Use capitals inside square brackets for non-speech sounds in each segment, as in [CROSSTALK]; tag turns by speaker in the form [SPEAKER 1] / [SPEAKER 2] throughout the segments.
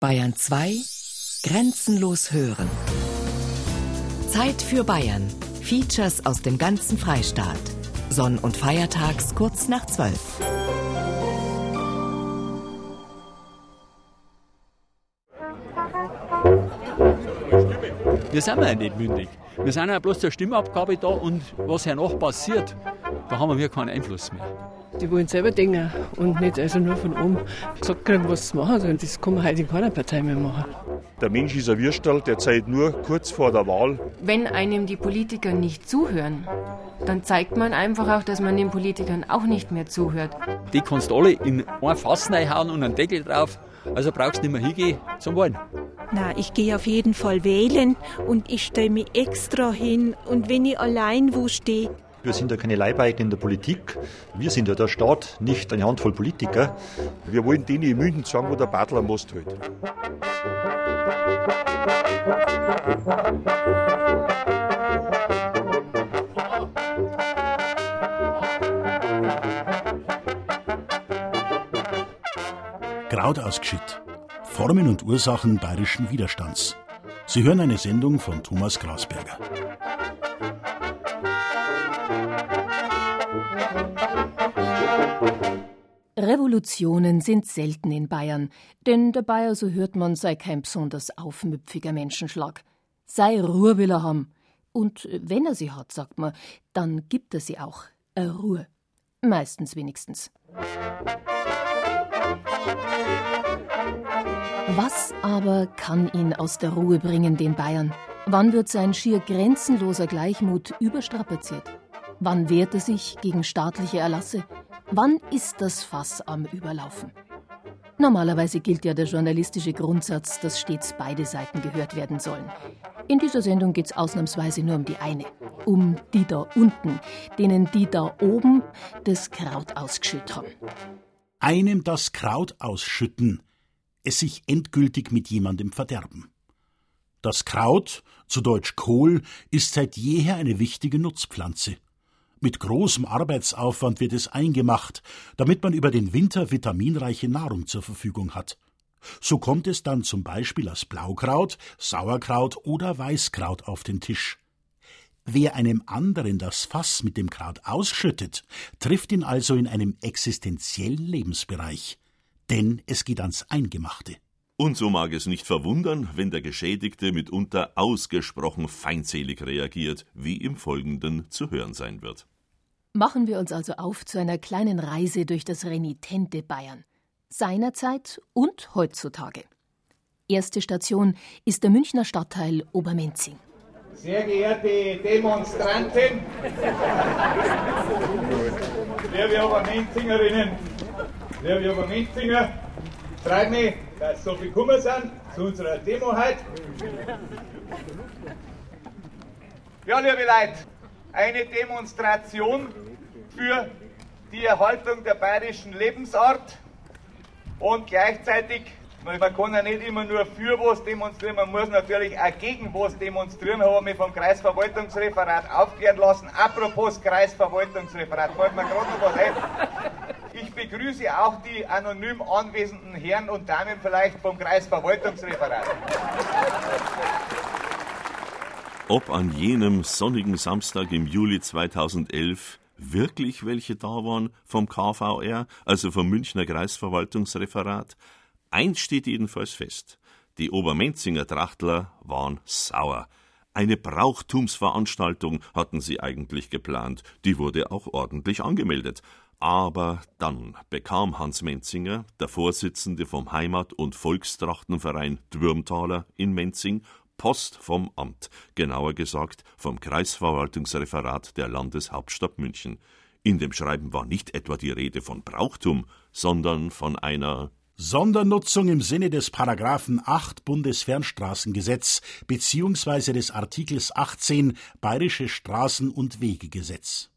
[SPEAKER 1] Bayern 2 Grenzenlos hören. Zeit für Bayern. Features aus dem ganzen Freistaat. Sonn- und Feiertags kurz nach 12.
[SPEAKER 2] Wir sind ja nicht mündig. Wir sind ja bloß zur Stimmabgabe da und was hernach passiert, da haben wir keinen Einfluss mehr.
[SPEAKER 3] Die wollen selber denken und nicht also nur von oben gesagt kriegen, was sie machen sollen. Das kann man heute in keiner Partei mehr machen.
[SPEAKER 4] Der Mensch ist ein Würstel, der zählt nur kurz vor der Wahl.
[SPEAKER 5] Wenn einem die Politiker nicht zuhören, dann zeigt man einfach auch, dass man den Politikern auch nicht mehr zuhört.
[SPEAKER 2] Die kannst du alle in ein Fass reinhauen und einen Deckel drauf. Also brauchst du nicht mehr hingehen zum Wahlen.
[SPEAKER 6] Na, ich gehe auf jeden Fall wählen und ich stelle mich extra hin. Und wenn ich allein wo stehe,
[SPEAKER 7] wir sind ja keine Leibeigenen in der Politik. Wir sind ja der Staat, nicht eine Handvoll Politiker.
[SPEAKER 4] Wir wollen denen in München sagen, wo der Bartel am Most hält.
[SPEAKER 8] Kraut ausgeschitt. Formen und Ursachen bayerischen Widerstands. Sie hören eine Sendung von Thomas Grasberger.
[SPEAKER 9] Revolutionen sind selten in Bayern, denn der Bayer, so hört man, sei kein besonders aufmüpfiger Menschenschlag. Sei Ruhe will er haben. Und wenn er sie hat, sagt man, dann gibt er sie auch. Äh, Ruhe. Meistens wenigstens. Was aber kann ihn aus der Ruhe bringen, den Bayern? Wann wird sein schier grenzenloser Gleichmut überstrapaziert? Wann wehrt er sich gegen staatliche Erlasse? Wann ist das Fass am Überlaufen? Normalerweise gilt ja der journalistische Grundsatz, dass stets beide Seiten gehört werden sollen. In dieser Sendung geht es ausnahmsweise nur um die eine, um die da unten, denen die da oben das Kraut ausgeschüttet haben.
[SPEAKER 8] Einem das Kraut ausschütten, es sich endgültig mit jemandem verderben. Das Kraut, zu Deutsch Kohl, ist seit jeher eine wichtige Nutzpflanze. Mit großem Arbeitsaufwand wird es eingemacht, damit man über den Winter vitaminreiche Nahrung zur Verfügung hat. So kommt es dann zum Beispiel als Blaukraut, Sauerkraut oder Weißkraut auf den Tisch. Wer einem anderen das Fass mit dem Kraut ausschüttet, trifft ihn also in einem existenziellen Lebensbereich. Denn es geht ans Eingemachte.
[SPEAKER 10] Und so mag es nicht verwundern, wenn der Geschädigte mitunter ausgesprochen feindselig reagiert, wie im Folgenden zu hören sein wird.
[SPEAKER 9] Machen wir uns also auf zu einer kleinen Reise durch das renitente Bayern. Seinerzeit und heutzutage. Erste Station ist der Münchner Stadtteil Obermenzing.
[SPEAKER 11] Sehr geehrte Demonstranten, liebe Obermenzingerinnen, liebe Obermenzinger, freut mich, dass so viele gekommen sind zu unserer Demo heute. Ja, liebe Leute, eine Demonstration für die Erhaltung der bayerischen Lebensart und gleichzeitig, man kann ja nicht immer nur für was demonstrieren, man muss natürlich auch gegen was demonstrieren, habe ich mich vom Kreisverwaltungsreferat aufklären lassen. Apropos Kreisverwaltungsreferat, fällt mir gerade noch was ein. Ich begrüße auch die anonym anwesenden Herren und Damen vielleicht vom Kreisverwaltungsreferat.
[SPEAKER 10] Ob an jenem sonnigen Samstag im Juli 2011 wirklich welche da waren vom KVR, also vom Münchner Kreisverwaltungsreferat? Eins steht jedenfalls fest. Die Obermenzinger Trachtler waren sauer. Eine Brauchtumsveranstaltung hatten sie eigentlich geplant. Die wurde auch ordentlich angemeldet. Aber dann bekam Hans Menzinger, der Vorsitzende vom Heimat- und Volkstrachtenverein Dürmtaler in Menzing, Post vom Amt, genauer gesagt vom Kreisverwaltungsreferat der Landeshauptstadt München. In dem Schreiben war nicht etwa die Rede von Brauchtum, sondern von einer
[SPEAKER 8] Sondernutzung im Sinne des Paragraphen 8 Bundesfernstraßengesetz beziehungsweise des Artikels 18 Bayerische Straßen- und Wegegesetz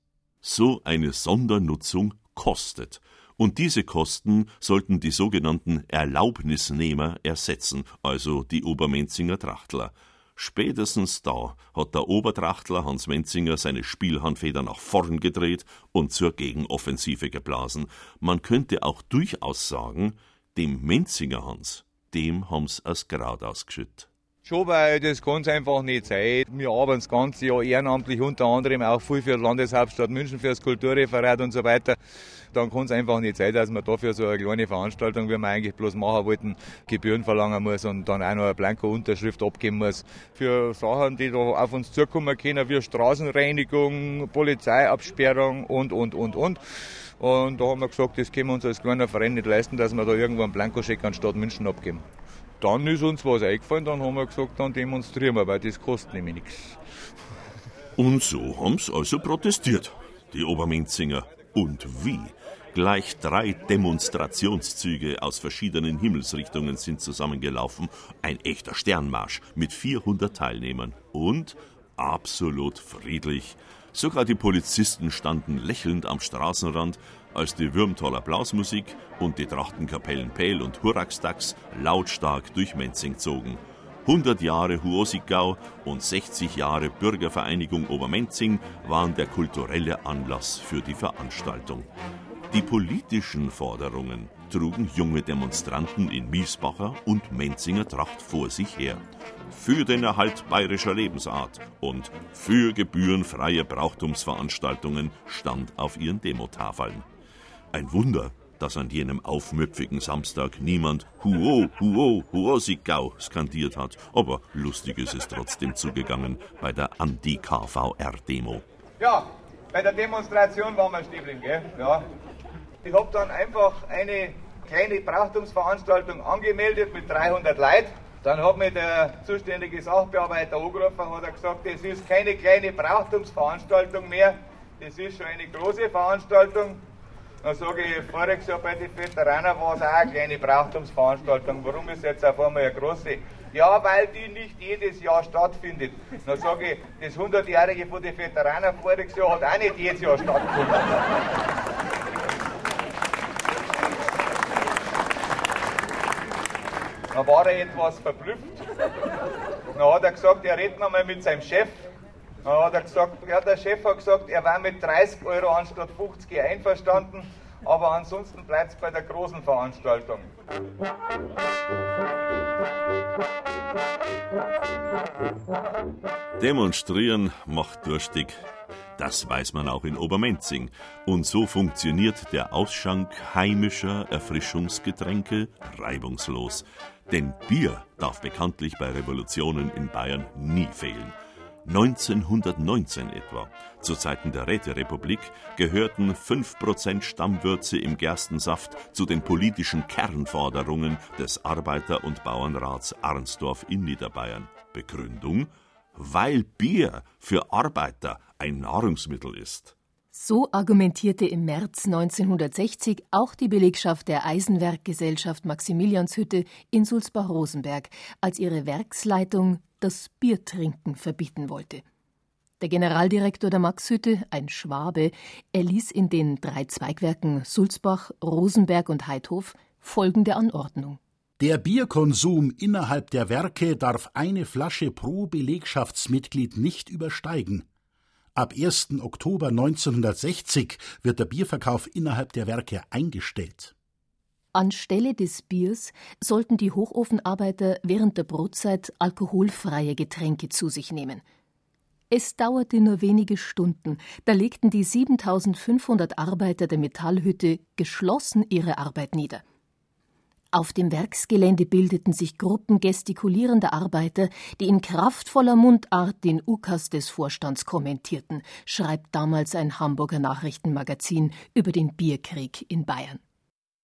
[SPEAKER 10] so eine Sondernutzung kostet. Und diese Kosten sollten die sogenannten Erlaubnisnehmer ersetzen, also die Obermenzinger Trachtler. Spätestens da hat der Obertrachtler Hans Menzinger seine Spielhandfeder nach vorn gedreht und zur Gegenoffensive geblasen. Man könnte auch durchaus sagen, dem Menzinger Hans dem haben's als Grad ausgeschüttet.
[SPEAKER 11] Schon, weil das kann es einfach nicht sein. Wir arbeiten das ganze Jahr ehrenamtlich, unter anderem auch viel für die Landeshauptstadt München, für das Kulturreferat und so weiter. Dann kann es einfach nicht sein, dass man dafür so eine kleine Veranstaltung, wie wir eigentlich bloß machen wollten, Gebühren verlangen muss und dann auch noch eine Blanko-Unterschrift abgeben muss. Für Sachen, die da auf uns zukommen können, wie Straßenreinigung, Polizeiabsperrung und, und, und, und. Und da haben wir gesagt, das können wir uns als kleiner Verein nicht leisten, dass wir da irgendwo einen Blankoscheck an Stadt München abgeben dann ist uns was eingefallen, dann haben wir gesagt, dann demonstrieren wir, weil das kostet nämlich nichts.
[SPEAKER 10] Und so haben's also protestiert, die Obermenzinger. Und wie? Gleich drei Demonstrationszüge aus verschiedenen Himmelsrichtungen sind zusammengelaufen. Ein echter Sternmarsch mit 400 Teilnehmern. Und absolut friedlich. Sogar die Polizisten standen lächelnd am Straßenrand, als die Würmtaler Blasmusik und die Trachtenkapellen Pähl und Huraxtax lautstark durch Menzing zogen. 100 Jahre Huosigau und 60 Jahre Bürgervereinigung Obermenzing waren der kulturelle Anlass für die Veranstaltung. Die politischen Forderungen trugen junge Demonstranten in Miesbacher und Menzinger Tracht vor sich her. Für den Erhalt bayerischer Lebensart und für gebührenfreie Brauchtumsveranstaltungen stand auf ihren Demotafeln. Ein Wunder, dass an jenem aufmüpfigen Samstag niemand Huo, Huo, Huosigau skandiert hat. Aber lustig ist es trotzdem zugegangen bei der Anti-KVR-Demo.
[SPEAKER 11] Ja, bei der Demonstration waren wir stehen gell? Ja. Ich habe dann einfach eine kleine Brauchtumsveranstaltung angemeldet mit 300 Leuten. Dann hat mir der zuständige Sachbearbeiter angerufen und hat gesagt, das ist keine kleine Brauchtumsveranstaltung mehr, das ist schon eine große Veranstaltung. Dann sage ich, voriges Jahr bei den Veteranen war es auch eine kleine Brauchtumsveranstaltung. Warum ist jetzt auf einmal eine große? Ja, weil die nicht jedes Jahr stattfindet. Dann sage ich, das 100-jährige von den Veteranen voriges Jahr hat auch nicht jedes Jahr stattgefunden. Dann war er etwas verblüfft. Dann hat er gesagt, er redet nochmal mit seinem Chef. Dann hat er gesagt, ja, der Chef hat gesagt, er war mit 30 Euro anstatt 50 einverstanden, aber ansonsten bleibt es bei der großen Veranstaltung.
[SPEAKER 10] Demonstrieren macht durstig. Das weiß man auch in Obermenzing. Und so funktioniert der Ausschank heimischer Erfrischungsgetränke reibungslos. Denn Bier darf bekanntlich bei Revolutionen in Bayern nie fehlen. 1919 etwa, zu Zeiten der Räterepublik, gehörten 5% Stammwürze im Gerstensaft zu den politischen Kernforderungen des Arbeiter- und Bauernrats Arnsdorf in Niederbayern. Begründung? Weil Bier für Arbeiter ein Nahrungsmittel ist.
[SPEAKER 9] So argumentierte im März 1960 auch die Belegschaft der Eisenwerkgesellschaft Maximilianshütte in Sulzbach-Rosenberg, als ihre Werksleitung das Biertrinken verbieten wollte. Der Generaldirektor der Maxhütte, ein Schwabe, erließ in den drei Zweigwerken Sulzbach, Rosenberg und Heidhof folgende Anordnung.
[SPEAKER 8] Der Bierkonsum innerhalb der Werke darf eine Flasche pro Belegschaftsmitglied nicht übersteigen. Ab 1. Oktober 1960 wird der Bierverkauf innerhalb der Werke eingestellt.
[SPEAKER 9] Anstelle des Biers sollten die Hochofenarbeiter während der Brotzeit alkoholfreie Getränke zu sich nehmen. Es dauerte nur wenige Stunden, da legten die 7500 Arbeiter der Metallhütte geschlossen ihre Arbeit nieder. Auf dem Werksgelände bildeten sich Gruppen gestikulierender Arbeiter, die in kraftvoller Mundart den Ukas des Vorstands kommentierten, schreibt damals ein Hamburger Nachrichtenmagazin über den Bierkrieg in Bayern.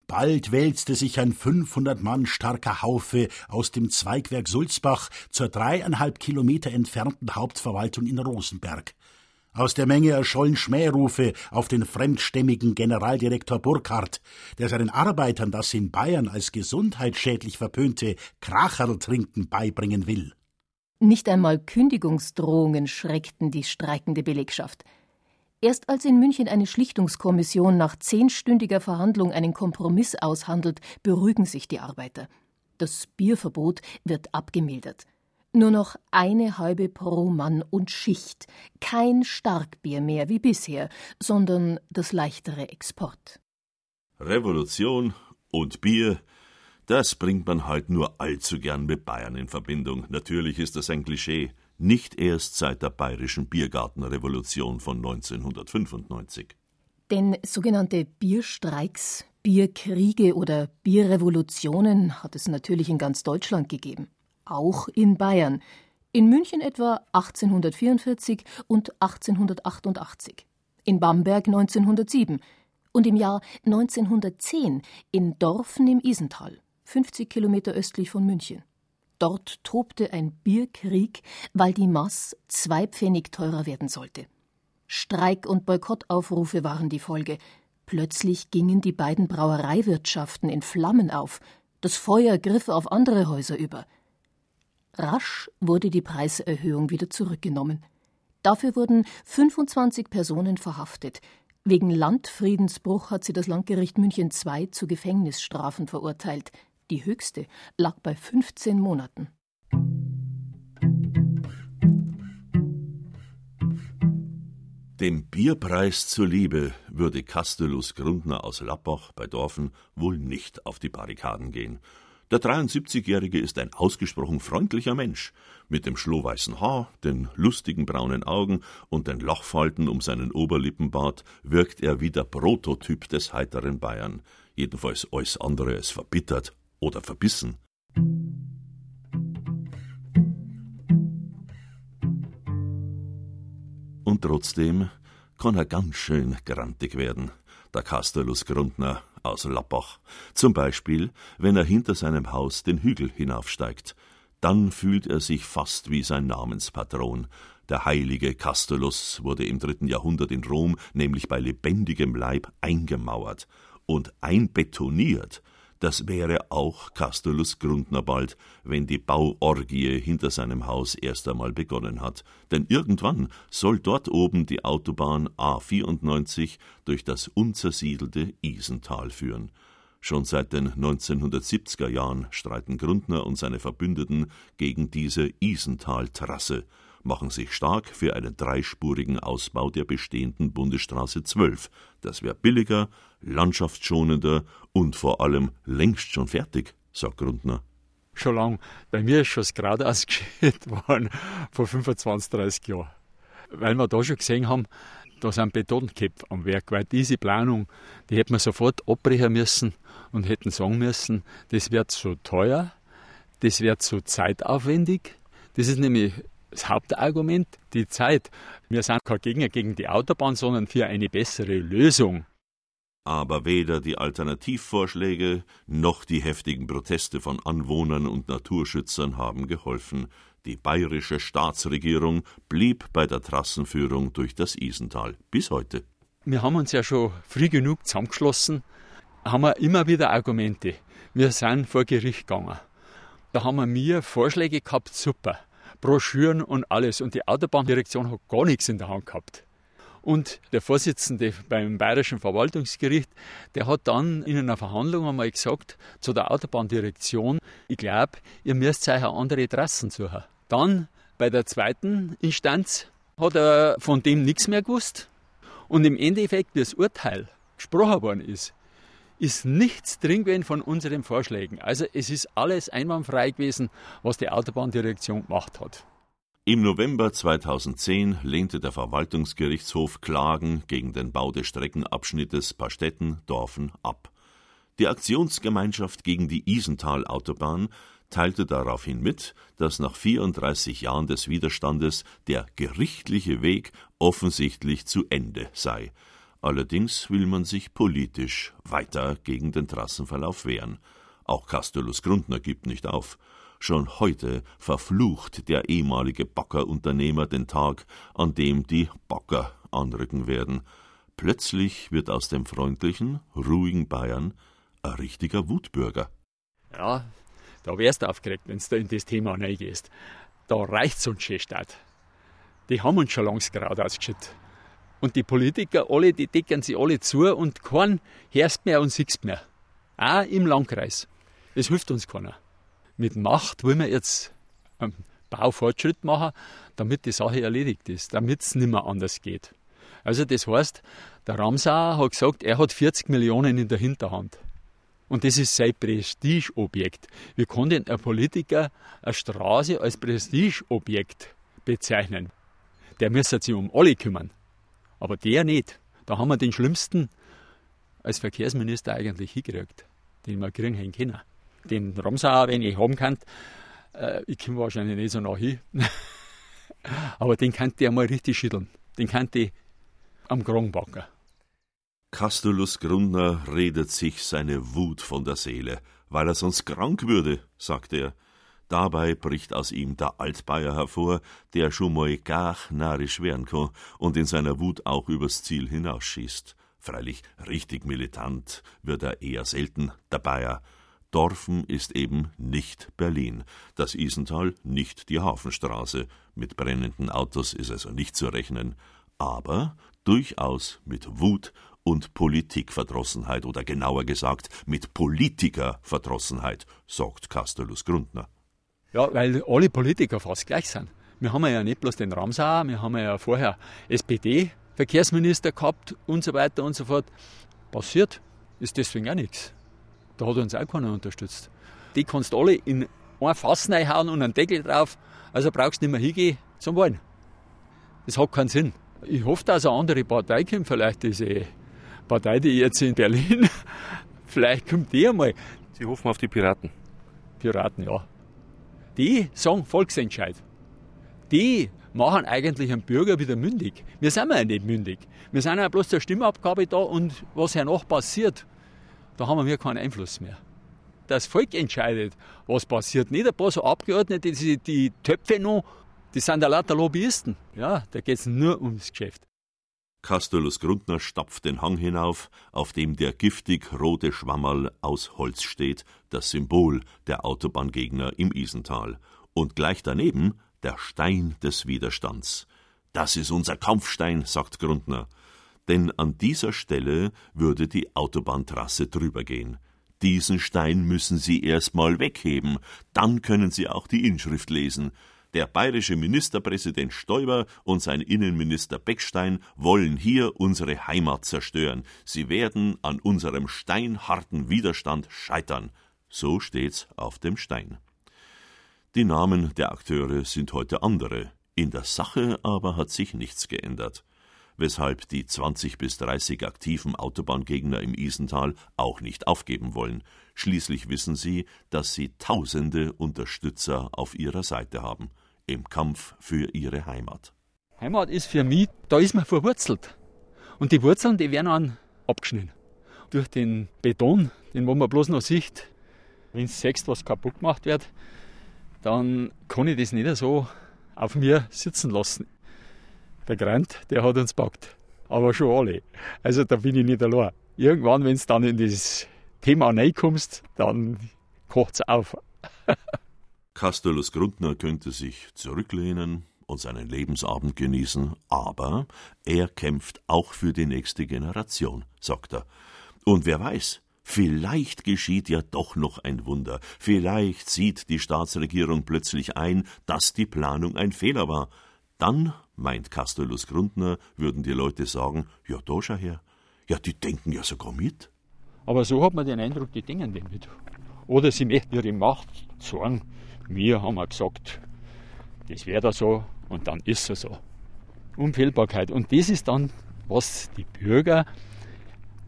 [SPEAKER 8] Bald wälzte sich ein 500 Mann starker Haufe aus dem Zweigwerk Sulzbach zur dreieinhalb Kilometer entfernten Hauptverwaltung in Rosenberg. Aus der Menge erschollen Schmährufe auf den fremdstämmigen Generaldirektor Burkhardt, der seinen Arbeitern das in Bayern als gesundheitsschädlich verpönte Kracherltrinken beibringen will.
[SPEAKER 9] Nicht einmal Kündigungsdrohungen schreckten die streikende Belegschaft. Erst als in München eine Schlichtungskommission nach zehnstündiger Verhandlung einen Kompromiss aushandelt, beruhigen sich die Arbeiter. Das Bierverbot wird abgemildert. Nur noch eine halbe pro Mann und Schicht. Kein Starkbier mehr wie bisher, sondern das leichtere Export.
[SPEAKER 10] Revolution und Bier, Das bringt man halt nur allzu gern mit Bayern in Verbindung. Natürlich ist das ein Klischee. Nicht erst seit der bayerischen Biergartenrevolution von 1995.
[SPEAKER 9] Denn sogenannte Bierstreiks, Bierkriege oder Bierrevolutionen hat es natürlich in ganz Deutschland gegeben. Auch in Bayern. In München etwa 1844 und 1888. In Bamberg 1907 und im Jahr 1910 in Dorfen im Isental, 50 Kilometer östlich von München. Dort tobte ein Bierkrieg, weil die Maß zwei Pfennig teurer werden sollte. Streik- und Boykottaufrufe waren die Folge. Plötzlich gingen die beiden Brauereiwirtschaften in Flammen auf. Das Feuer griff auf andere Häuser über. Rasch wurde die Preiserhöhung wieder zurückgenommen. Dafür wurden 25 Personen verhaftet. Wegen Landfriedensbruch hat sie das Landgericht München II zu Gefängnisstrafen verurteilt. Die höchste lag bei 15 Monaten.
[SPEAKER 10] Dem Bierpreis zuliebe würde Castellus Grundner aus Lappach bei Dorfen wohl nicht auf die Barrikaden gehen. Der 73-Jährige ist ein ausgesprochen freundlicher Mensch. Mit dem schlohweißen Haar, den lustigen braunen Augen und den Lochfalten um seinen Oberlippenbart wirkt er wie der Prototyp des heiteren Bayern. Jedenfalls alles andere als verbittert oder verbissen. Und trotzdem kann er ganz schön grantig werden, der Castellus Grundner aus Lappach. Zum Beispiel, wenn er hinter seinem Haus den Hügel hinaufsteigt. Dann fühlt er sich fast wie sein Namenspatron. Der heilige Castellus wurde im dritten Jahrhundert in Rom nämlich bei lebendigem Leib eingemauert und einbetoniert das wäre auch Castellus Grundner bald, wenn die Bauorgie hinter seinem Haus erst einmal begonnen hat. Denn irgendwann soll dort oben die Autobahn A94 durch das unzersiedelte Isental führen. Schon seit den 1970er Jahren streiten Grundner und seine Verbündeten gegen diese Isentaltrasse, machen sich stark für einen dreispurigen Ausbau der bestehenden Bundesstraße 12. Das wäre billiger, landschaftsschonender und vor allem längst schon fertig, sagt Grundner.
[SPEAKER 2] Schon lang. Bei mir ist schon das geradeaus [LAUGHS] geschehen worden, vor 25, 30 Jahren. Weil wir da schon gesehen haben, da sind Betonköpfe am Werk, weil diese Planung, die hätten wir sofort abbrechen müssen und hätten sagen müssen, das wird so teuer, das wird so zeitaufwendig. Das ist nämlich das Hauptargument, die Zeit. Wir sind kein Gegner gegen die Autobahn, sondern für eine bessere Lösung.
[SPEAKER 10] Aber weder die Alternativvorschläge noch die heftigen Proteste von Anwohnern und Naturschützern haben geholfen. Die bayerische Staatsregierung blieb bei der Trassenführung durch das Isental bis heute.
[SPEAKER 2] Wir haben uns ja schon früh genug zusammengeschlossen, haben wir immer wieder Argumente. Wir sind vor Gericht gegangen. Da haben wir mir Vorschläge gehabt, super. Broschüren und alles. Und die Autobahndirektion hat gar nichts in der Hand gehabt. Und der Vorsitzende beim Bayerischen Verwaltungsgericht, der hat dann in einer Verhandlung einmal gesagt zu der Autobahndirektion, ich glaube, ihr müsst euch andere Trassen suchen. Dann bei der zweiten Instanz hat er von dem nichts mehr gewusst. Und im Endeffekt, das Urteil gesprochen worden ist, ist nichts drin gewesen von unseren Vorschlägen. Also es ist alles einwandfrei gewesen, was die Autobahndirektion gemacht hat.
[SPEAKER 10] Im November 2010 lehnte der Verwaltungsgerichtshof Klagen gegen den Bau des Streckenabschnittes Pastetten-Dorfen ab. Die Aktionsgemeinschaft gegen die Isental-Autobahn teilte daraufhin mit, dass nach 34 Jahren des Widerstandes der gerichtliche Weg offensichtlich zu Ende sei. Allerdings will man sich politisch weiter gegen den Trassenverlauf wehren. Auch Castellus Grundner gibt nicht auf. Schon heute verflucht der ehemalige Backerunternehmer den Tag, an dem die Backer anrücken werden. Plötzlich wird aus dem freundlichen, ruhigen Bayern ein richtiger Wutbürger.
[SPEAKER 2] Ja, da wärst du aufgeregt, wenn du in das Thema reingehst. Da reicht's uns schon statt. Die haben uns schon langs geradeaus geschüttet. Und die Politiker, alle, die decken sich alle zu und kein hörst mehr und siehst mehr. Auch im Landkreis. Es hilft uns keiner. Mit Macht wollen wir jetzt einen Baufortschritt machen, damit die Sache erledigt ist, damit es nicht mehr anders geht. Also das heißt, der Ramsauer hat gesagt, er hat 40 Millionen in der Hinterhand. Und das ist sein Prestigeobjekt. Wie kann denn ein Politiker eine Straße als Prestigeobjekt bezeichnen? Der müsste sich um alle kümmern. Aber der nicht. Da haben wir den schlimmsten als Verkehrsminister eigentlich hingekriegt, den wir kriegen können. Den Ramsauer, wenn ich haben kann, äh, ich komme wahrscheinlich nicht so nach hin. [LAUGHS] Aber den könnte ich mal richtig schütteln. Den könnte ich am Kragen packen.
[SPEAKER 10] Castulus Grundner redet sich seine Wut von der Seele, weil er sonst krank würde, sagt er. Dabei bricht aus ihm der Altbayer hervor, der schon mal gar narrisch werden kann und in seiner Wut auch übers Ziel hinausschießt. Freilich richtig militant wird er eher selten, der Bayer. Dorfen ist eben nicht Berlin, das Isental nicht die Hafenstraße, mit brennenden Autos ist also nicht zu rechnen, aber durchaus mit Wut und Politikverdrossenheit oder genauer gesagt mit Politikerverdrossenheit, sagt Castellus Grundner.
[SPEAKER 2] Ja, weil alle Politiker fast gleich sind. Wir haben ja nicht bloß den Ramsauer, wir haben ja vorher SPD-Verkehrsminister gehabt und so weiter und so fort. Passiert ist deswegen auch nichts. Da hat uns auch keiner unterstützt. Die kannst du alle in ein Fass reinhauen und einen Deckel drauf, also brauchst du nicht mehr hingehen zum Wollen. Das hat keinen Sinn. Ich hoffe, dass eine andere Partei kommt, vielleicht diese Partei, die jetzt in Berlin, [LAUGHS] vielleicht kommt die einmal.
[SPEAKER 12] Sie hoffen auf die Piraten.
[SPEAKER 2] Piraten, ja. Die sagen Volksentscheid. Die machen eigentlich einen Bürger wieder mündig. Wir sind ja nicht mündig. Wir sind ja bloß zur Stimmabgabe da und was hernach passiert, da haben wir keinen Einfluss mehr. Das Volk entscheidet, was passiert. Nicht ein paar so Abgeordnete, die, die Töpfe noch, die sind ja lauter Lobbyisten. Ja, da geht es nur ums Geschäft.
[SPEAKER 10] Castulus Grundner stapft den Hang hinauf, auf dem der giftig rote Schwammerl aus Holz steht, das Symbol der Autobahngegner im Isental. Und gleich daneben der Stein des Widerstands. Das ist unser Kampfstein, sagt Grundner. Denn an dieser Stelle würde die Autobahntrasse drüber gehen. Diesen Stein müssen Sie erst mal wegheben, dann können Sie auch die Inschrift lesen. Der bayerische Ministerpräsident Stoiber und sein Innenminister Beckstein wollen hier unsere Heimat zerstören. Sie werden an unserem steinharten Widerstand scheitern. So steht's auf dem Stein. Die Namen der Akteure sind heute andere. In der Sache aber hat sich nichts geändert. Weshalb die 20 bis 30 aktiven Autobahngegner im Isental auch nicht aufgeben wollen. Schließlich wissen sie, dass sie tausende Unterstützer auf ihrer Seite haben im Kampf für ihre Heimat.
[SPEAKER 2] Heimat ist für mich, da ist man verwurzelt. Und die Wurzeln, die werden dann abgeschnitten. Durch den Beton, den wo man bloß noch sieht, wenn es sechst, was kaputt gemacht wird, dann kann ich das nicht so auf mir sitzen lassen. Der Grant, der hat uns packt. Aber schon alle. Also da bin ich nicht allein. Irgendwann, wenn es dann in das Thema reinkommst, dann kocht es auf. [LAUGHS]
[SPEAKER 10] Castulus Grundner könnte sich zurücklehnen und seinen Lebensabend genießen, aber er kämpft auch für die nächste Generation, sagt er. Und wer weiß, vielleicht geschieht ja doch noch ein Wunder, vielleicht sieht die Staatsregierung plötzlich ein, dass die Planung ein Fehler war. Dann, meint Castulus Grundner, würden die Leute sagen, ja, da schau her, ja, die denken ja sogar mit.
[SPEAKER 2] Aber so hat man den Eindruck, die denken den mit. Oder sie möchten ihre Macht zeigen, wir haben gesagt, das wäre da so und dann ist es so. Unfehlbarkeit. Und das ist dann, was die Bürger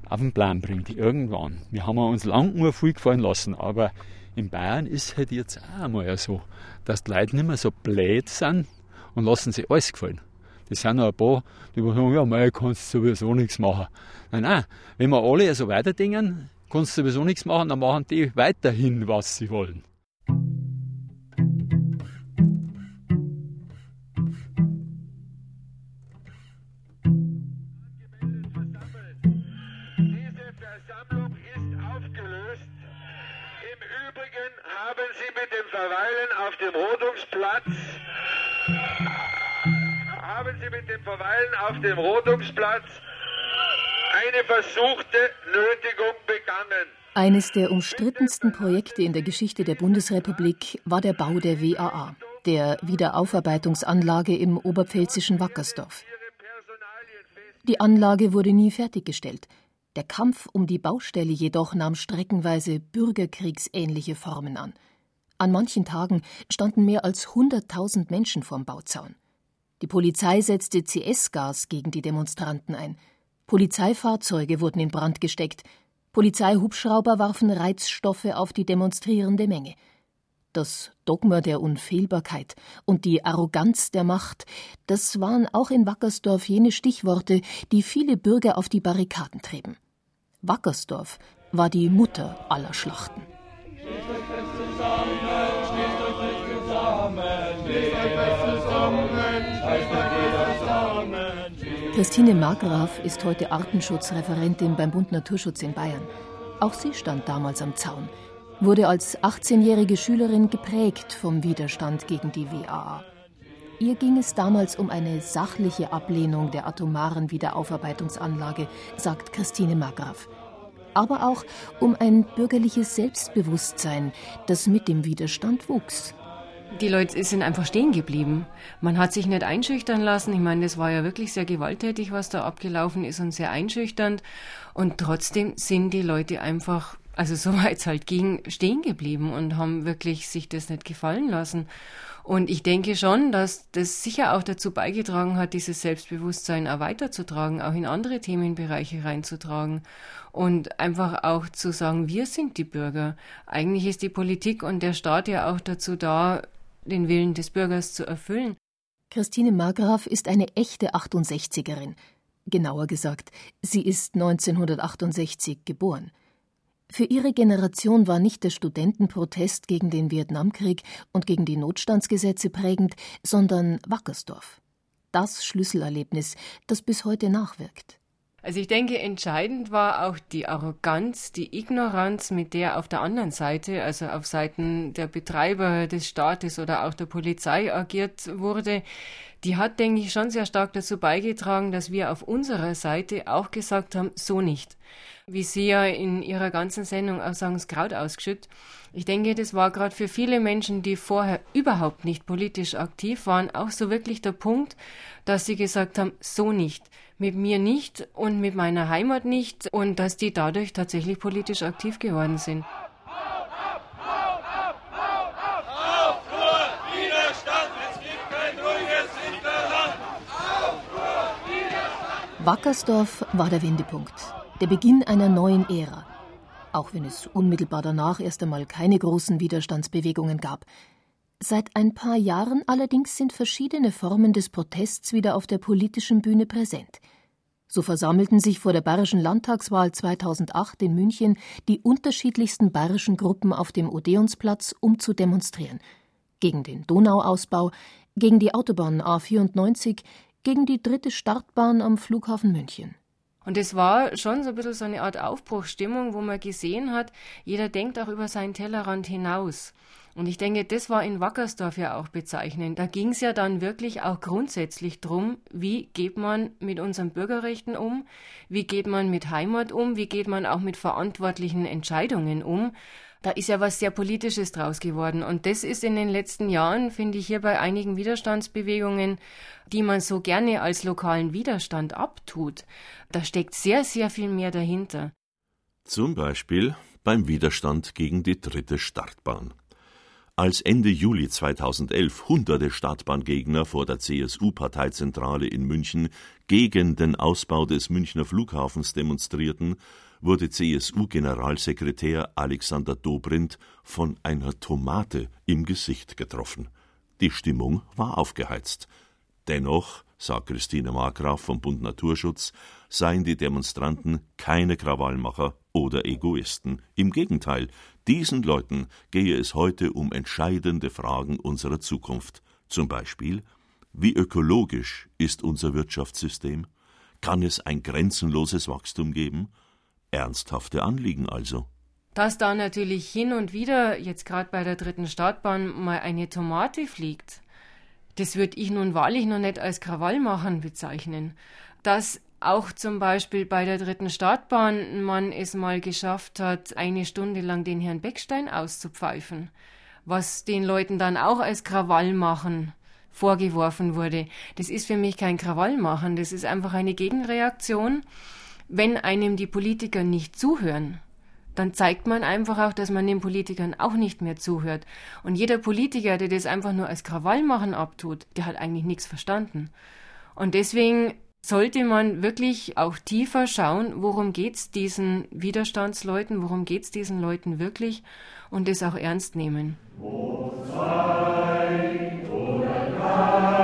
[SPEAKER 2] auf den Plan bringt, irgendwann. Wir haben uns lang nur viel gefallen lassen, aber in Bayern ist halt jetzt auch einmal so, dass die Leute nicht mehr so blöd sind und lassen sich alles gefallen. Das sind noch ein paar, die sagen, ja, mei, kannst du sowieso nichts machen. Nein, nein, wenn wir alle so weiterdenken, kannst du sowieso nichts machen, dann machen die weiterhin, was sie wollen.
[SPEAKER 13] Verweilen auf dem Rodungsplatz haben Sie mit dem Verweilen auf dem Rodungsplatz eine versuchte Nötigung begangen.
[SPEAKER 9] Eines der umstrittensten Projekte in der Geschichte der Bundesrepublik war der Bau der WAA, der Wiederaufarbeitungsanlage im oberpfälzischen Wackersdorf. Die Anlage wurde nie fertiggestellt. Der Kampf um die Baustelle jedoch nahm streckenweise bürgerkriegsähnliche Formen an. An manchen Tagen standen mehr als 100.000 Menschen vorm Bauzaun. Die Polizei setzte CS-Gas gegen die Demonstranten ein. Polizeifahrzeuge wurden in Brand gesteckt. Polizeihubschrauber warfen Reizstoffe auf die demonstrierende Menge. Das Dogma der Unfehlbarkeit und die Arroganz der Macht, das waren auch in Wackersdorf jene Stichworte, die viele Bürger auf die Barrikaden trieben. Wackersdorf war die Mutter aller Schlachten. Christine Markgraf ist heute Artenschutzreferentin beim Bund Naturschutz in Bayern. Auch sie stand damals am Zaun, wurde als 18-jährige Schülerin geprägt vom Widerstand gegen die WAA. Ihr ging es damals um eine sachliche Ablehnung der atomaren Wiederaufarbeitungsanlage, sagt Christine Markgraf. Aber auch um ein bürgerliches Selbstbewusstsein, das mit dem Widerstand wuchs.
[SPEAKER 5] Die Leute sind einfach stehen geblieben. Man hat sich nicht einschüchtern lassen. Ich meine, das war ja wirklich sehr gewalttätig, was da abgelaufen ist und sehr einschüchternd. Und trotzdem sind die Leute einfach, also soweit es halt ging, stehen geblieben und haben wirklich sich das nicht gefallen lassen. Und ich denke schon, dass das sicher auch dazu beigetragen hat, dieses Selbstbewusstsein auch weiterzutragen, auch in andere Themenbereiche reinzutragen und einfach auch zu sagen, wir sind die Bürger. Eigentlich ist die Politik und der Staat ja auch dazu da, den Willen des Bürgers zu erfüllen.
[SPEAKER 9] Christine Margraf ist eine echte 68erin. Genauer gesagt, sie ist 1968 geboren. Für ihre Generation war nicht der Studentenprotest gegen den Vietnamkrieg und gegen die Notstandsgesetze prägend, sondern Wackersdorf. Das Schlüsselerlebnis, das bis heute nachwirkt.
[SPEAKER 5] Also ich denke, entscheidend war auch die Arroganz, die Ignoranz, mit der auf der anderen Seite, also auf Seiten der Betreiber des Staates oder auch der Polizei agiert wurde. Die hat, denke ich, schon sehr stark dazu beigetragen, dass wir auf unserer Seite auch gesagt haben, so nicht. Wie Sie ja in Ihrer ganzen Sendung auch sagen, das Kraut ausgeschüttet. Ich denke, das war gerade für viele Menschen, die vorher überhaupt nicht politisch aktiv waren, auch so wirklich der Punkt, dass sie gesagt haben, so nicht mit mir nicht und mit meiner Heimat nicht und dass die dadurch tatsächlich politisch aktiv geworden sind.
[SPEAKER 9] Wackersdorf war der Wendepunkt, der Beginn einer neuen Ära. Auch wenn es unmittelbar danach erst einmal keine großen Widerstandsbewegungen gab. Seit ein paar Jahren allerdings sind verschiedene Formen des Protests wieder auf der politischen Bühne präsent. So versammelten sich vor der bayerischen Landtagswahl 2008 in München die unterschiedlichsten bayerischen Gruppen auf dem Odeonsplatz, um zu demonstrieren. Gegen den Donauausbau, gegen die Autobahn A94, gegen die dritte Startbahn am Flughafen München.
[SPEAKER 5] Und es war schon so ein bisschen so eine Art Aufbruchsstimmung, wo man gesehen hat, jeder denkt auch über seinen Tellerrand hinaus. Und ich denke, das war in Wackersdorf ja auch bezeichnend. Da ging es ja dann wirklich auch grundsätzlich drum, wie geht man mit unseren Bürgerrechten um, wie geht man mit Heimat um, wie geht man auch mit verantwortlichen Entscheidungen um. Da ist ja was sehr Politisches draus geworden. Und das ist in den letzten Jahren, finde ich, hier bei einigen Widerstandsbewegungen, die man so gerne als lokalen Widerstand abtut, da steckt sehr, sehr viel mehr dahinter.
[SPEAKER 10] Zum Beispiel beim Widerstand gegen die dritte Startbahn. Als Ende Juli 2011 hunderte Stadtbahngegner vor der CSU-Parteizentrale in München gegen den Ausbau des Münchner Flughafens demonstrierten, wurde CSU-Generalsekretär Alexander Dobrindt von einer Tomate im Gesicht getroffen. Die Stimmung war aufgeheizt. Dennoch, sagt Christine Markgraf vom Bund Naturschutz, seien die Demonstranten keine Krawallmacher oder Egoisten. Im Gegenteil, diesen Leuten gehe es heute um entscheidende Fragen unserer Zukunft. Zum Beispiel, wie ökologisch ist unser Wirtschaftssystem? Kann es ein grenzenloses Wachstum geben? Ernsthafte Anliegen also.
[SPEAKER 5] Dass da natürlich hin und wieder, jetzt gerade bei der dritten Startbahn, mal eine Tomate fliegt, das würde ich nun wahrlich noch nicht als Krawallmachen bezeichnen. Dass auch zum Beispiel bei der dritten Startbahn man es mal geschafft hat, eine Stunde lang den Herrn Beckstein auszupfeifen, was den Leuten dann auch als Krawall machen vorgeworfen wurde. Das ist für mich kein Krawall machen, das ist einfach eine Gegenreaktion wenn einem die Politiker nicht zuhören, dann zeigt man einfach auch, dass man den Politikern auch nicht mehr zuhört. Und jeder Politiker, der das einfach nur als Krawallmachen abtut, der hat eigentlich nichts verstanden. Und deswegen sollte man wirklich auch tiefer schauen, worum geht's diesen Widerstandsleuten, worum geht's diesen Leuten wirklich und das auch ernst nehmen. Wo zwei oder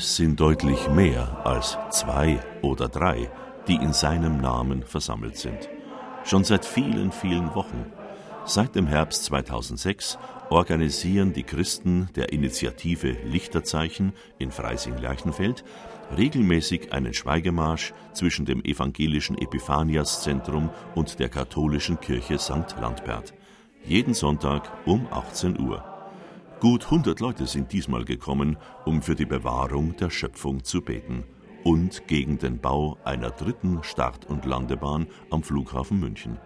[SPEAKER 10] Es sind deutlich mehr als zwei oder drei die in seinem Namen versammelt sind. Schon seit vielen, vielen Wochen. Seit dem Herbst 2006 organisieren die Christen der Initiative Lichterzeichen in Freising-Lerchenfeld regelmäßig einen Schweigemarsch zwischen dem evangelischen Epiphaniaszentrum und der katholischen Kirche St. Landbert. Jeden Sonntag um 18 Uhr. Gut 100 Leute sind diesmal gekommen, um für die Bewahrung der Schöpfung zu beten und gegen den Bau einer dritten Start- und Landebahn am Flughafen München.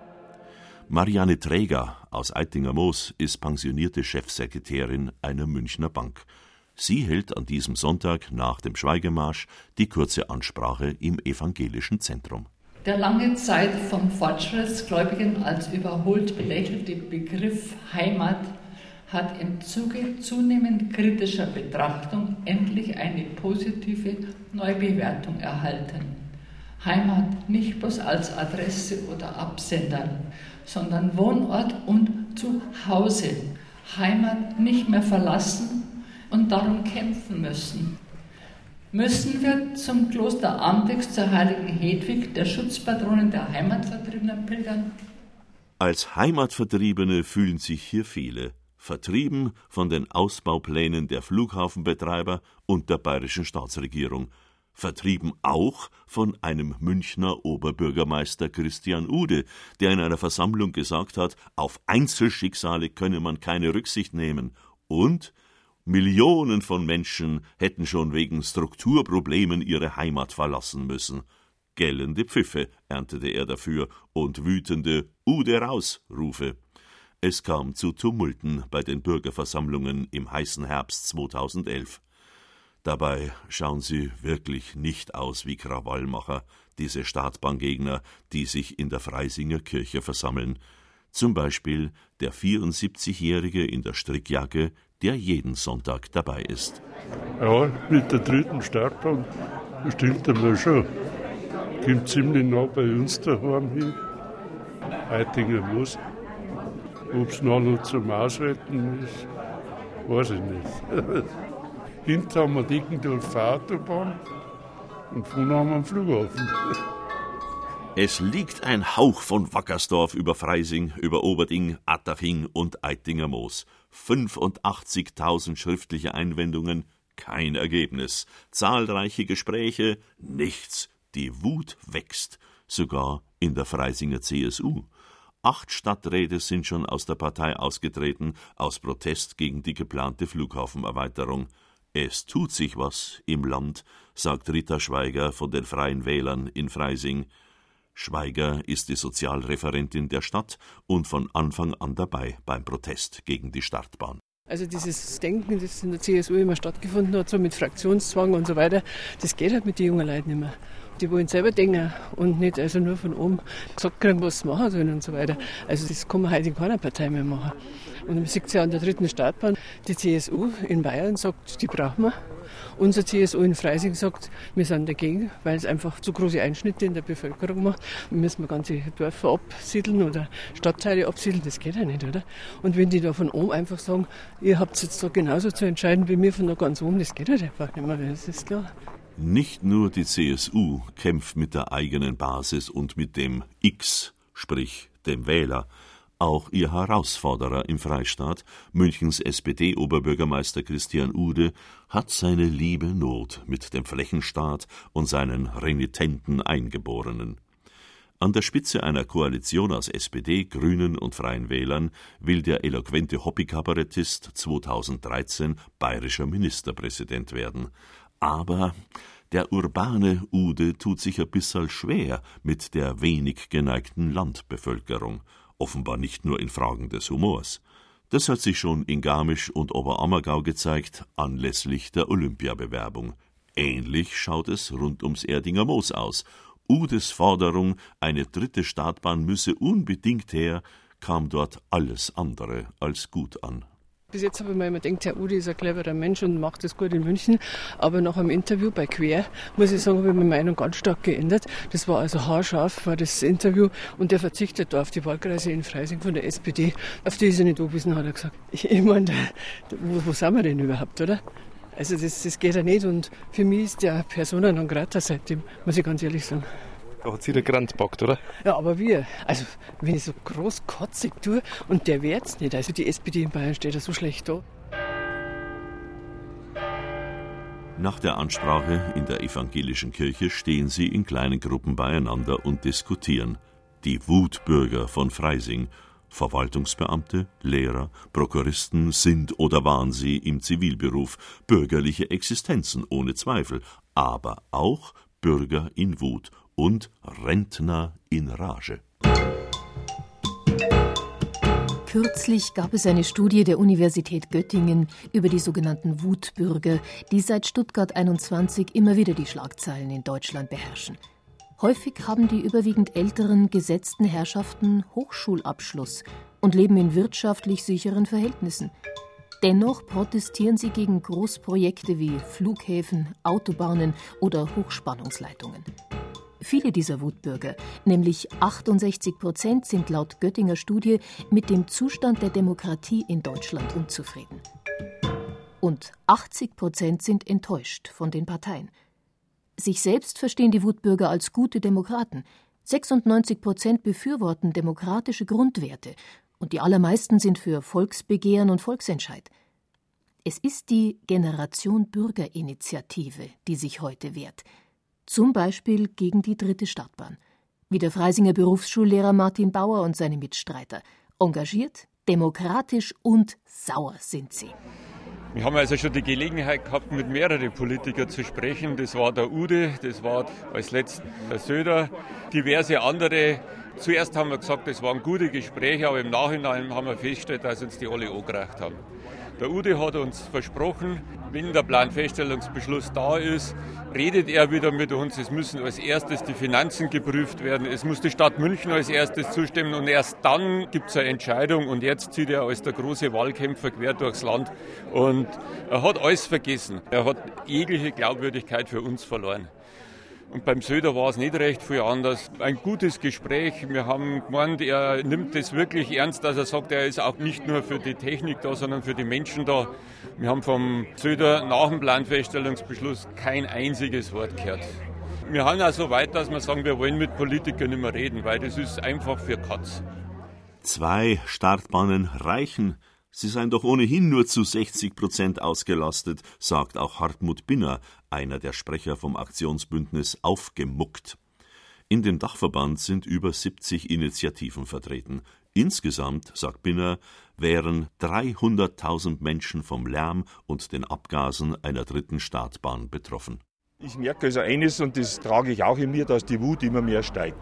[SPEAKER 10] Marianne Träger aus Eitinger Moos ist pensionierte Chefsekretärin einer Münchner Bank. Sie hält an diesem Sonntag nach dem Schweigemarsch die kurze Ansprache im evangelischen Zentrum.
[SPEAKER 12] Der lange Zeit von Fortschrittsgläubigen als überholt belächelte Begriff Heimat hat im Zuge zunehmend kritischer Betrachtung endlich eine positive Neubewertung erhalten. Heimat nicht bloß als Adresse oder Absender, sondern Wohnort und Zuhause. Heimat nicht mehr verlassen und darum kämpfen müssen. Müssen wir zum Kloster Ambex zur heiligen Hedwig, der Schutzpatronin der Heimatvertriebenen, pilgern?
[SPEAKER 10] Als Heimatvertriebene fühlen sich hier viele vertrieben von den Ausbauplänen der Flughafenbetreiber und der bayerischen Staatsregierung, vertrieben auch von einem Münchner Oberbürgermeister Christian Ude, der in einer Versammlung gesagt hat, auf Einzelschicksale könne man keine Rücksicht nehmen, und Millionen von Menschen hätten schon wegen Strukturproblemen ihre Heimat verlassen müssen. Gellende Pfiffe erntete er dafür und wütende Ude raus Rufe. Es kam zu Tumulten bei den Bürgerversammlungen im heißen Herbst 2011. Dabei schauen sie wirklich nicht aus wie Krawallmacher, diese Startbahngegner, die sich in der Freisinger Kirche versammeln. Zum Beispiel der 74-Jährige in der Strickjacke, der jeden Sonntag dabei ist.
[SPEAKER 14] Ja, mit der dritten Startbahn stimmt einmal schon. Kommt ziemlich nah bei uns daheim hin. Heutinger Moos. Ob es noch, zum Ausretten ist, weiß ich nicht. [LAUGHS] Hinten haben wir Deckendorf Autobahn und vorne haben wir einen Flughafen. [LAUGHS]
[SPEAKER 10] Es liegt ein Hauch von Wackersdorf über Freising, über Oberding, Attaching und Eitinger Moos. 85.000 schriftliche Einwendungen, kein Ergebnis. Zahlreiche Gespräche, nichts. Die Wut wächst, sogar in der Freisinger CSU. Acht Stadträte sind schon aus der Partei ausgetreten, aus Protest gegen die geplante Flughafenerweiterung. Es tut sich was im Land, sagt Rita Schweiger von den Freien Wählern in Freising. Schweiger ist die Sozialreferentin der Stadt und von Anfang an dabei beim Protest gegen die Startbahn.
[SPEAKER 3] Also dieses Denken, das in der CSU immer stattgefunden hat, so mit Fraktionszwang und so weiter, das geht halt mit den jungen Leuten mehr. Die wollen selber denken und nicht also nur von oben gesagt kriegen, was sie machen sollen und so weiter. Also das kann man heute in keiner Partei mehr machen. Und man sieht es ja an der dritten Startbahn, die CSU in Bayern sagt, die brauchen wir. Unser CSU in Freising sagt, wir sind dagegen, weil es einfach zu große Einschnitte in der Bevölkerung macht. Wir müssen ganze Dörfer absiedeln oder Stadtteile absiedeln, das geht ja nicht, oder? Und wenn die da von oben einfach sagen, ihr habt jetzt da genauso zu entscheiden wie wir von da ganz oben, das geht halt einfach nicht mehr, das ist klar.
[SPEAKER 10] Nicht nur die CSU kämpft mit der eigenen Basis und mit dem X, sprich dem Wähler, auch ihr Herausforderer im Freistaat, Münchens SPD-Oberbürgermeister Christian Ude, hat seine liebe Not mit dem Flächenstaat und seinen renitenten Eingeborenen. An der Spitze einer Koalition aus SPD, Grünen und Freien Wählern will der eloquente Hobbykabarettist 2013 bayerischer Ministerpräsident werden. Aber der urbane Ude tut sich ein bisserl schwer mit der wenig geneigten Landbevölkerung, offenbar nicht nur in Fragen des Humors. Das hat sich schon in Garmisch und Oberammergau gezeigt, anlässlich der Olympiabewerbung. Ähnlich schaut es rund ums Erdinger Moos aus. Udes Forderung, eine dritte Startbahn müsse unbedingt her, kam dort alles andere als gut an.
[SPEAKER 3] Bis jetzt habe ich mir immer gedacht, Herr Udi ist ein cleverer Mensch und macht das gut in München. Aber nach einem Interview bei Quer, muss ich sagen, habe ich meine Meinung ganz stark geändert. Das war also haarscharf, war das Interview. Und der verzichtet da auf die Wahlkreise in Freising von der SPD. Auf die ist er nicht angewiesen, hat er gesagt. [LAUGHS] Ich, meine, wo, wo sind wir denn überhaupt, oder? Also das, das geht ja nicht. Und für mich ist der Persona non grata seitdem, muss ich ganz ehrlich sagen.
[SPEAKER 15] Da hat sich der Grand gepackt, oder?
[SPEAKER 3] Ja, aber wir. Also, wenn ich so großkotzig tue und der wird's nicht. Also, die SPD in Bayern steht ja so schlecht da.
[SPEAKER 10] Nach der Ansprache in der evangelischen Kirche stehen sie in kleinen Gruppen beieinander und diskutieren. Die Wutbürger von Freising, Verwaltungsbeamte, Lehrer, Prokuristen sind oder waren sie im Zivilberuf, bürgerliche Existenzen ohne Zweifel, aber auch Bürger in Wut und Rentner in Rage.
[SPEAKER 9] Kürzlich gab es eine Studie der Universität Göttingen über die sogenannten Wutbürger, die seit Stuttgart 21 immer wieder die Schlagzeilen in Deutschland beherrschen. Häufig haben die überwiegend älteren gesetzten Herrschaften Hochschulabschluss und leben in wirtschaftlich sicheren Verhältnissen. Dennoch protestieren sie gegen Großprojekte wie Flughäfen, Autobahnen oder Hochspannungsleitungen. Viele dieser Wutbürger, nämlich 68 Prozent, sind laut Göttinger Studie mit dem Zustand der Demokratie in Deutschland unzufrieden. Und 80 Prozent sind enttäuscht von den Parteien. Sich selbst verstehen die Wutbürger als gute Demokraten. 96 Prozent befürworten demokratische Grundwerte und die allermeisten sind für Volksbegehren und Volksentscheid. Es ist die Generation Bürgerinitiative, die sich heute wehrt – zum Beispiel gegen die dritte Startbahn. Wie der Freisinger Berufsschullehrer Martin Bauer und seine Mitstreiter. Engagiert, demokratisch und sauer sind sie.
[SPEAKER 16] Wir haben also schon die Gelegenheit gehabt, mit mehreren Politikern zu sprechen. Das war der Ude, das war als letztes der Söder, diverse andere. Zuerst haben wir gesagt, das waren gute Gespräche, aber im Nachhinein haben wir festgestellt, dass uns die alle angereicht haben. Der Ude hat uns versprochen, wenn der Planfeststellungsbeschluss da ist, redet er wieder mit uns. Es müssen als erstes die Finanzen geprüft werden. Es muss die Stadt München als erstes zustimmen und erst dann gibt es eine Entscheidung. Und jetzt zieht er als der große Wahlkämpfer quer durchs Land und er hat alles vergessen. Er hat jegliche Glaubwürdigkeit für uns verloren. Und beim Söder war es nicht recht viel anders. Ein gutes Gespräch. Wir haben gemeint, er nimmt das wirklich ernst, dass er sagt, er ist auch nicht nur für die Technik da, sondern für die Menschen da. Wir haben vom Söder nach dem Planfeststellungsbeschluss kein einziges Wort gehört. Wir haben also weit, dass wir sagen, wir wollen mit Politikern nicht mehr reden, weil das ist einfach für Katz.
[SPEAKER 10] Zwei Startbahnen reichen. Sie seien doch ohnehin nur zu 60 Prozent ausgelastet, sagt auch Hartmut Binner, einer der Sprecher vom Aktionsbündnis Aufgemuckt. In dem Dachverband sind über 70 Initiativen vertreten. Insgesamt, sagt Binner, wären 300.000 Menschen vom Lärm und den Abgasen einer dritten Startbahn betroffen.
[SPEAKER 4] Ich merke also eines, und das trage ich auch in mir, dass die Wut immer mehr steigt.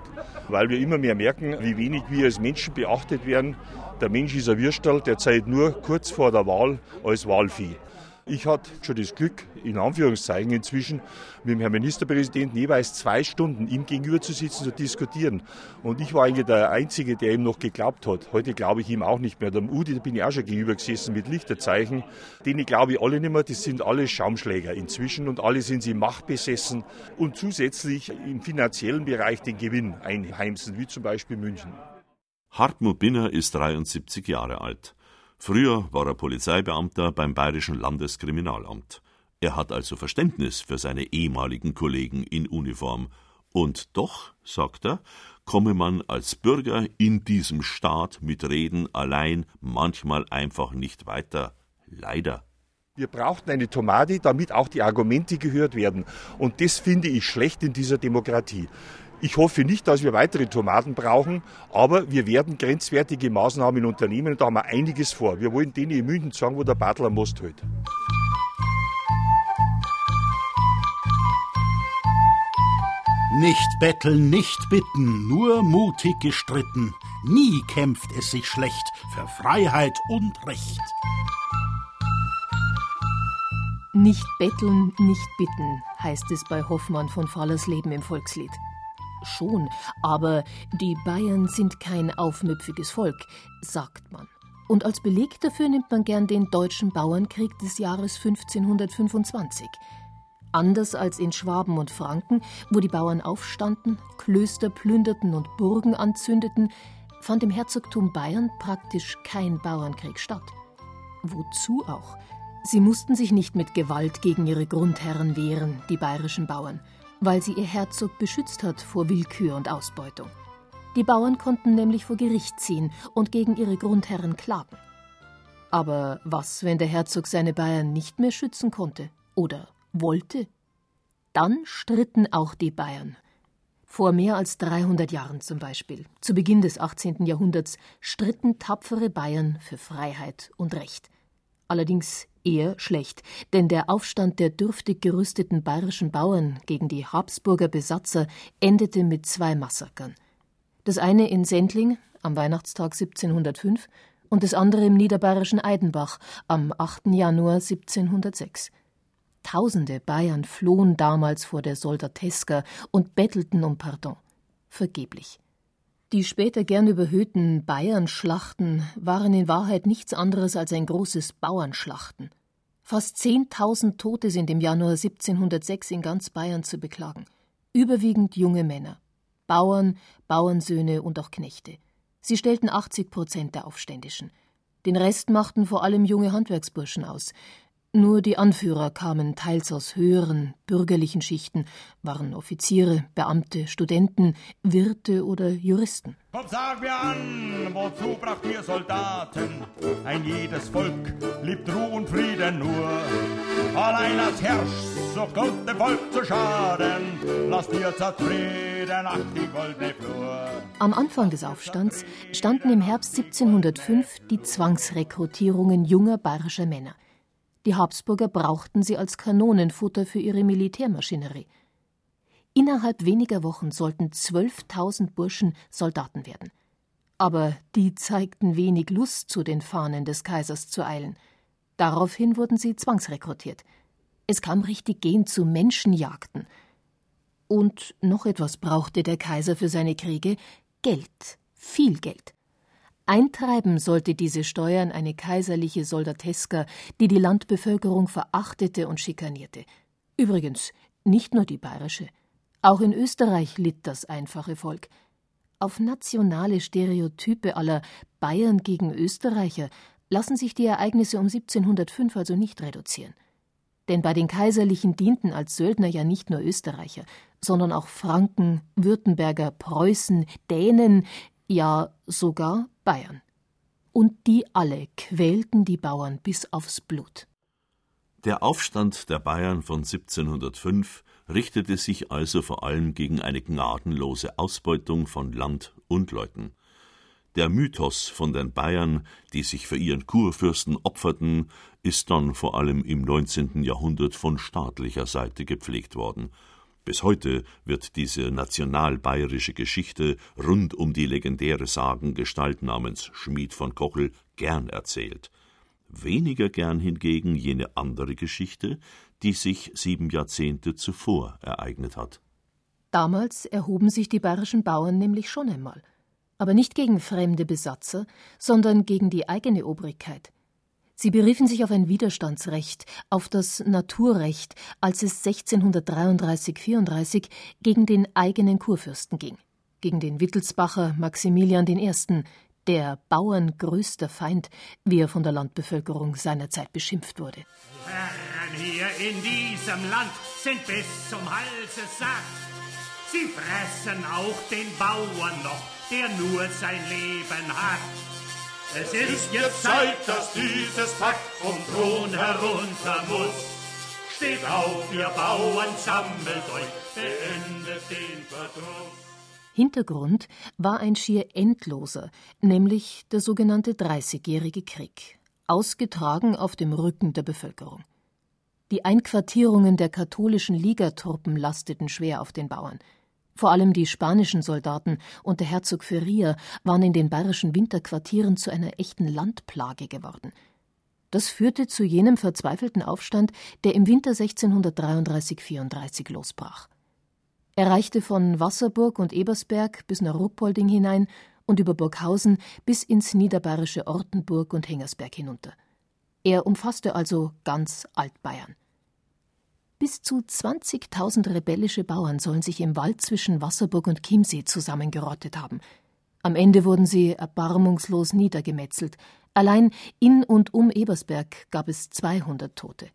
[SPEAKER 4] Weil wir immer mehr merken, wie wenig wir als Menschen beachtet werden. Der Mensch ist ein Würstel, der zählt nur kurz vor der Wahl als Wahlvieh. Ich hatte schon das Glück, in Anführungszeichen inzwischen, mit dem Herrn Ministerpräsidenten jeweils zwei Stunden ihm gegenüber zu sitzen, zu diskutieren. Und ich war eigentlich der Einzige, der ihm noch geglaubt hat. Heute glaube ich ihm auch nicht mehr. Dem Udi, da bin ich auch schon gegenüber gesessen mit Lichterzeichen. Denen glaube ich alle nicht mehr, das sind alle Schaumschläger inzwischen und alle sind sie machtbesessen und zusätzlich im finanziellen Bereich den Gewinn einheimsen, wie zum Beispiel München.
[SPEAKER 10] Hartmut Binner ist 73 Jahre alt. Früher war er Polizeibeamter beim Bayerischen Landeskriminalamt. Er hat also Verständnis für seine ehemaligen Kollegen in Uniform. Und doch, sagt er, komme man als Bürger in diesem Staat mit Reden allein manchmal einfach nicht weiter. Leider.
[SPEAKER 4] Wir brauchten eine Tomate, damit auch die Argumente gehört werden. Und das finde ich schlecht in dieser Demokratie. Ich hoffe nicht, dass wir weitere Tomaten brauchen, aber wir werden grenzwertige Maßnahmen unternehmen und da haben wir einiges vor. Wir wollen denen in München sagen, wo der Bartler Most hält.
[SPEAKER 8] Nicht betteln, nicht bitten, nur mutig gestritten. Nie kämpft es sich schlecht für Freiheit und Recht.
[SPEAKER 9] Nicht betteln, nicht bitten, heißt es bei Hoffmann von Fallersleben im Volkslied. Schon, aber die Bayern sind kein aufmüpfiges Volk, sagt man. Und als Beleg dafür nimmt man gern den deutschen Bauernkrieg des Jahres 1525. Anders als in Schwaben und Franken, wo die Bauern aufstanden, Klöster plünderten und Burgen anzündeten, fand im Herzogtum Bayern praktisch kein Bauernkrieg statt. Wozu auch? Sie mussten sich nicht mit Gewalt gegen ihre Grundherren wehren, die bayerischen Bauern, weil sie ihr Herzog beschützt hat vor Willkür und Ausbeutung. Die Bauern konnten nämlich vor Gericht ziehen und gegen ihre Grundherren klagen. Aber was, wenn der Herzog seine Bayern nicht mehr schützen konnte oder wollte? Dann stritten auch die Bayern. Vor mehr als 300 Jahren zum Beispiel, zu Beginn des 18. Jahrhunderts, stritten tapfere Bayern für Freiheit und Recht. Allerdings eher schlecht, denn der Aufstand der dürftig gerüsteten bayerischen Bauern gegen die Habsburger Besatzer endete mit zwei Massakern. Das eine in Sendling am Weihnachtstag 1705 und das andere im niederbayerischen Eidenbach am 8. Januar 1706. Tausende Bayern flohen damals vor der Soldateska und bettelten um Pardon. Vergeblich. Die später gern überhöhten Bayernschlachten waren in Wahrheit nichts anderes als ein großes Bauernschlachten. Fast zehntausend Tote sind im Januar 1706 in ganz Bayern zu beklagen. Überwiegend junge Männer. Bauern, Bauernsöhne und auch Knechte. Sie stellten 80 Prozent der Aufständischen. Den Rest machten vor allem junge Handwerksburschen aus, nur die Anführer kamen teils aus höheren, bürgerlichen Schichten, waren Offiziere, Beamte, Studenten, Wirte oder Juristen.
[SPEAKER 17] Komm, sag mir an, wozu braucht ihr Soldaten? Ein jedes Volk liebt Ruhe und Frieden nur. Allein als Herrsch sucht Gott dem Volk zu schaden. Lasst ihr zufrieden ach die goldene Flur.
[SPEAKER 9] Am Anfang des Aufstands standen im Herbst 1705 die Zwangsrekrutierungen junger bayerischer Männer. Die Habsburger brauchten sie als Kanonenfutter für ihre Militärmaschinerie. Innerhalb weniger Wochen sollten 12.000 Burschen Soldaten werden. Aber die zeigten wenig Lust, zu den Fahnen des Kaisers zu eilen. Daraufhin wurden sie zwangsrekrutiert. Es kam richtig gehend zu Menschenjagden. Und noch etwas brauchte der Kaiser für seine Kriege Geld, viel Geld. Eintreiben sollte diese Steuern eine kaiserliche Soldateska, die die Landbevölkerung verachtete und schikanierte. Übrigens nicht nur die bayerische. Auch in Österreich litt das einfache Volk. Auf nationale Stereotype aller Bayern gegen Österreicher lassen sich die Ereignisse um 1705 also nicht reduzieren. Denn bei den Kaiserlichen dienten als Söldner ja nicht nur Österreicher, sondern auch Franken, Württemberger, Preußen, Dänen, ja sogar Bayern. Und die alle quälten die Bauern bis aufs Blut.
[SPEAKER 10] Der Aufstand der Bayern von 1705 richtete sich also vor allem gegen eine gnadenlose Ausbeutung von Land und Leuten. Der Mythos von den Bayern, die sich für ihren Kurfürsten opferten, ist dann vor allem im 19. Jahrhundert von staatlicher Seite gepflegt worden bis heute wird diese nationalbayerische Geschichte rund um die legendäre Sagengestalt namens Schmied von Kochel gern erzählt. Weniger gern hingegen jene andere Geschichte, die sich sieben Jahrzehnte zuvor ereignet hat.
[SPEAKER 9] Damals erhoben sich die bayerischen Bauern nämlich schon einmal, aber nicht gegen fremde Besatzer, sondern gegen die eigene Obrigkeit. Sie beriefen sich auf ein Widerstandsrecht, auf das Naturrecht, als es 1633/34 gegen den eigenen Kurfürsten ging, gegen den Wittelsbacher Maximilian I., der Bauern größter Feind, wie er von der Landbevölkerung seinerzeit beschimpft wurde.
[SPEAKER 18] Herren hier in diesem Land sind bis zum Halse satt. Sie fressen auch den Bauern noch, der nur sein Leben hat. Es ist jetzt Zeit, dass dieses Pack vom Thron herunter muss. Steht auf, ihr Bauern, sammelt euch, beendet den Verdruss.
[SPEAKER 9] Hintergrund war ein schier endloser, nämlich der sogenannte Dreißigjährige Krieg, ausgetragen auf dem Rücken der Bevölkerung. Die Einquartierungen der katholischen Ligatruppen lasteten schwer auf den Bauern. Vor allem die spanischen Soldaten und der Herzog Feria waren in den bayerischen Winterquartieren zu einer echten Landplage geworden. Das führte zu jenem verzweifelten Aufstand, der im Winter 1633/34 losbrach. Er reichte von Wasserburg und Ebersberg bis nach Ruhpolding hinein und über Burghausen bis ins niederbayerische Ortenburg und Hengersberg hinunter. Er umfasste also ganz Altbayern. Bis zu 20.000 rebellische Bauern sollen sich im Wald zwischen Wasserburg und Chiemsee zusammengerottet haben. Am Ende wurden sie erbarmungslos niedergemetzelt. Allein in und um Ebersberg gab es 200 Tote.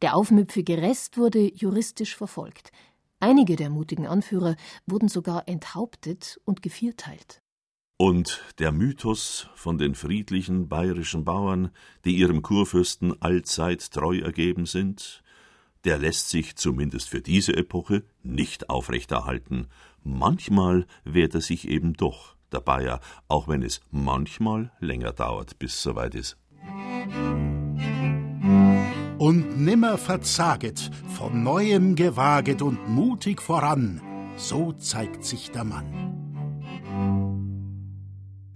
[SPEAKER 9] Der aufmüpfige Rest wurde juristisch verfolgt. Einige der mutigen Anführer wurden sogar enthauptet und gevierteilt.
[SPEAKER 10] Und der Mythos von den friedlichen bayerischen Bauern, die ihrem Kurfürsten allzeit treu ergeben sind, der lässt sich zumindest für diese Epoche nicht aufrechterhalten. Manchmal wehrt er sich eben doch, der Bayer, auch wenn es manchmal länger dauert, bis soweit ist.
[SPEAKER 8] Und nimmer verzaget, von neuem gewaget und mutig voran, so zeigt sich der Mann.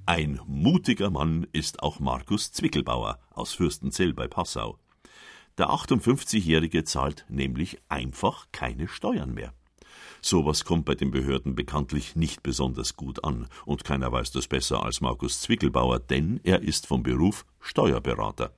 [SPEAKER 10] Ein mutiger Mann ist auch Markus Zwickelbauer aus Fürstenzell bei Passau. Der 58-Jährige zahlt nämlich einfach keine Steuern mehr. Sowas kommt bei den Behörden bekanntlich nicht besonders gut an, und keiner weiß das besser als Markus Zwickelbauer, denn er ist vom Beruf Steuerberater.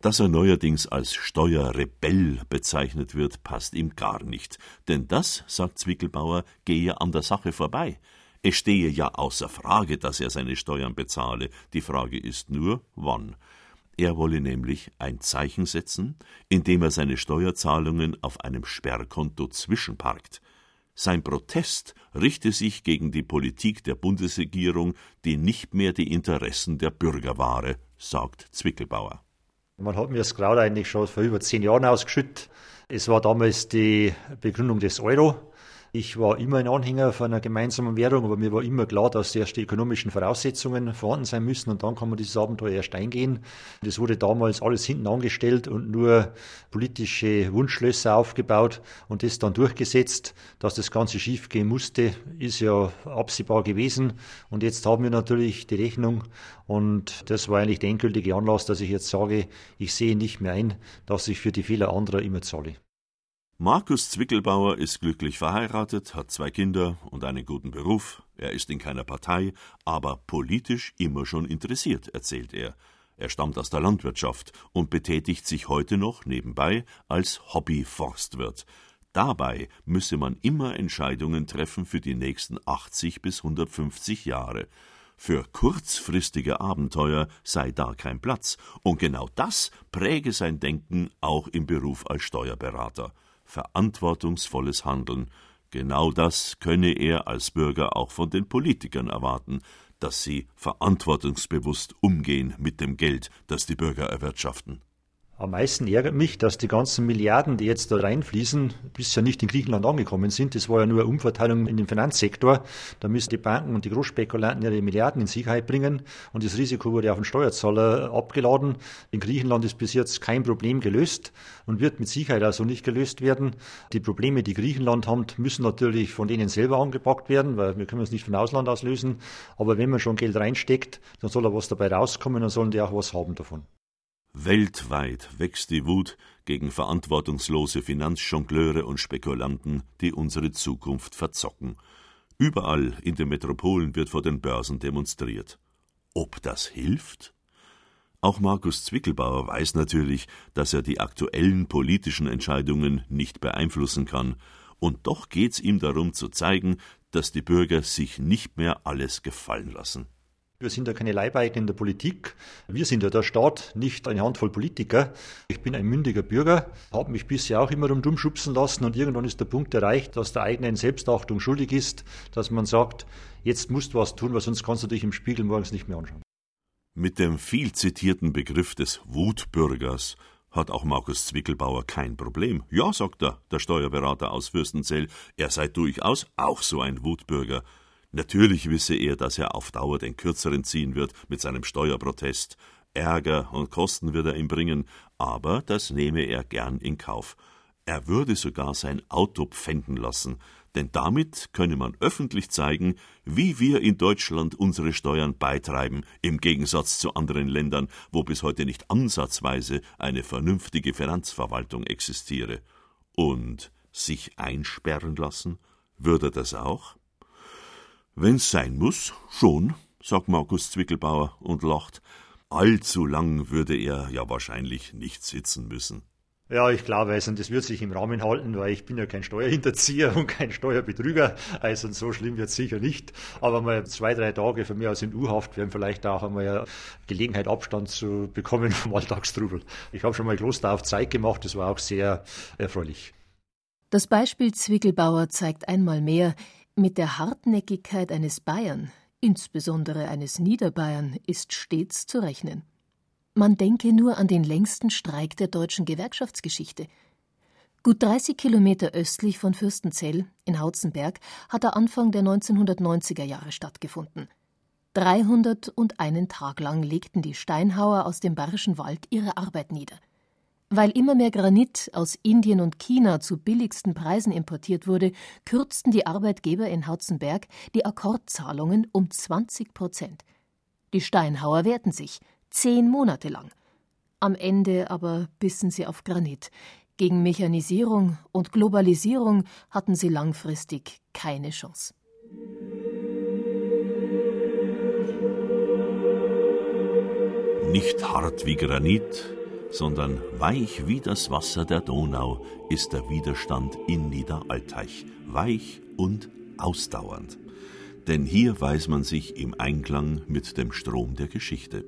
[SPEAKER 10] Dass er neuerdings als Steuerrebell bezeichnet wird, passt ihm gar nicht. Denn das, sagt Zwickelbauer, gehe an der Sache vorbei. Es stehe ja außer Frage, dass er seine Steuern bezahle. Die Frage ist nur, wann. Er wolle nämlich ein Zeichen setzen, indem er seine Steuerzahlungen auf einem Sperrkonto zwischenparkt. Sein Protest richte sich gegen die Politik der Bundesregierung, die nicht mehr die Interessen der Bürger wahre, sagt Zwickelbauer.
[SPEAKER 7] Man hat mir das Kraut eigentlich schon vor über zehn Jahren ausgeschüttet. Es war damals die Begründung des Euro. Ich war immer ein Anhänger von einer gemeinsamen Währung, aber mir war immer klar, dass erst die ökonomischen Voraussetzungen vorhanden sein müssen und dann kann man dieses Abenteuer erst eingehen. Das wurde damals alles hinten angestellt und nur politische Wunschschlösser aufgebaut und das dann durchgesetzt. Dass das Ganze schief gehen musste, ist ja absehbar gewesen und jetzt haben wir natürlich die Rechnung und das war eigentlich der endgültige Anlass, dass ich jetzt sage, ich sehe nicht mehr ein, dass ich für die Fehler anderer immer zahle.
[SPEAKER 10] Markus Zwickelbauer ist glücklich verheiratet, hat zwei Kinder und einen guten Beruf. Er ist in keiner Partei, aber politisch immer schon interessiert, erzählt er. Er stammt aus der Landwirtschaft und betätigt sich heute noch nebenbei als Hobby-Forstwirt. Dabei müsse man immer Entscheidungen treffen für die nächsten 80 bis 150 Jahre. Für kurzfristige Abenteuer sei da kein Platz, und genau das präge sein Denken auch im Beruf als Steuerberater verantwortungsvolles Handeln. Genau das könne er als Bürger auch von den Politikern erwarten, dass sie verantwortungsbewusst umgehen mit dem Geld, das die Bürger erwirtschaften.
[SPEAKER 7] Am meisten ärgert mich, dass die ganzen Milliarden, die jetzt da reinfließen, bisher nicht in Griechenland angekommen sind. Das war ja nur eine Umverteilung in den Finanzsektor. Da müssen die Banken und die Großspekulanten ihre Milliarden in Sicherheit bringen und das Risiko wurde auf den Steuerzahler abgeladen. In Griechenland ist bis jetzt kein Problem gelöst und wird mit Sicherheit also nicht gelöst werden. Die Probleme, die Griechenland hat, müssen natürlich von denen selber angepackt werden, weil wir können es nicht von Ausland aus lösen. Aber wenn man schon Geld reinsteckt, dann soll auch was dabei rauskommen, dann sollen die auch was haben davon.
[SPEAKER 10] Weltweit wächst die Wut gegen verantwortungslose Finanzjongleure und Spekulanten, die unsere Zukunft verzocken. Überall in den Metropolen wird vor den Börsen demonstriert. Ob das hilft? Auch Markus Zwickelbauer weiß natürlich, dass er die aktuellen politischen Entscheidungen nicht beeinflussen kann, und doch geht's ihm darum zu zeigen, dass die Bürger sich nicht mehr alles gefallen lassen.
[SPEAKER 7] Wir sind ja keine Leibeigen in der Politik. Wir sind ja der Staat, nicht eine Handvoll Politiker. Ich bin ein mündiger Bürger, habe mich bisher auch immer dumm schubsen lassen und irgendwann ist der Punkt erreicht, dass der eigenen Selbstachtung schuldig ist, dass man sagt, jetzt musst du was tun, weil sonst kannst du dich im Spiegel morgens nicht mehr anschauen.
[SPEAKER 10] Mit dem viel zitierten Begriff des Wutbürgers hat auch Markus Zwickelbauer kein Problem. Ja, sagt er, der Steuerberater aus Fürstenzell, er sei durchaus auch so ein Wutbürger. Natürlich wisse er, dass er auf Dauer den Kürzeren ziehen wird mit seinem Steuerprotest. Ärger und Kosten wird er ihm bringen, aber das nehme er gern in Kauf. Er würde sogar sein Auto pfänden lassen, Denn damit könne man öffentlich zeigen, wie wir in Deutschland unsere Steuern beitreiben, im Gegensatz zu anderen Ländern, wo bis heute nicht ansatzweise eine vernünftige Finanzverwaltung existiere. Und sich einsperren lassen? Würde das auch? Wenn's sein muss, schon, sagt Markus Zwickelbauer und lacht. Allzu lang würde er ja wahrscheinlich nicht sitzen müssen.
[SPEAKER 7] Ja, ich glaube, also das wird sich im Rahmen halten, weil ich bin ja kein Steuerhinterzieher [LAUGHS] und kein Steuerbetrüger. Also so schlimm wird es sicher nicht. Aber mal zwei, drei Tage von mir aus in U-Haft wären vielleicht auch einmal eine Gelegenheit, Abstand zu bekommen [LAUGHS] vom Alltagstrubel. Ich habe schon mal Kloster auf Zeit gemacht, das war auch sehr erfreulich.
[SPEAKER 9] Das Beispiel Zwickelbauer zeigt einmal mehr, mit der Hartnäckigkeit eines Bayern, insbesondere eines Niederbayern, ist stets zu rechnen. Man denke nur an den längsten Streik der deutschen Gewerkschaftsgeschichte. Gut 30 Kilometer östlich von Fürstenzell in Hautzenberg hat er Anfang der 1990er Jahre stattgefunden. 301 Tag lang legten die Steinhauer aus dem Bayerischen Wald ihre Arbeit nieder. Weil immer mehr Granit aus Indien und China zu billigsten Preisen importiert wurde, kürzten die Arbeitgeber in Hautzenberg die Akkordzahlungen um 20 Prozent. Die Steinhauer wehrten sich – zehn Monate lang. Am Ende aber bissen sie auf Granit. Gegen Mechanisierung und Globalisierung hatten sie langfristig keine Chance.
[SPEAKER 10] Nicht hart wie Granit, sondern weich wie das Wasser der Donau ist der Widerstand in Niederalteich, weich und ausdauernd. Denn hier weiß man sich im Einklang mit dem Strom der Geschichte.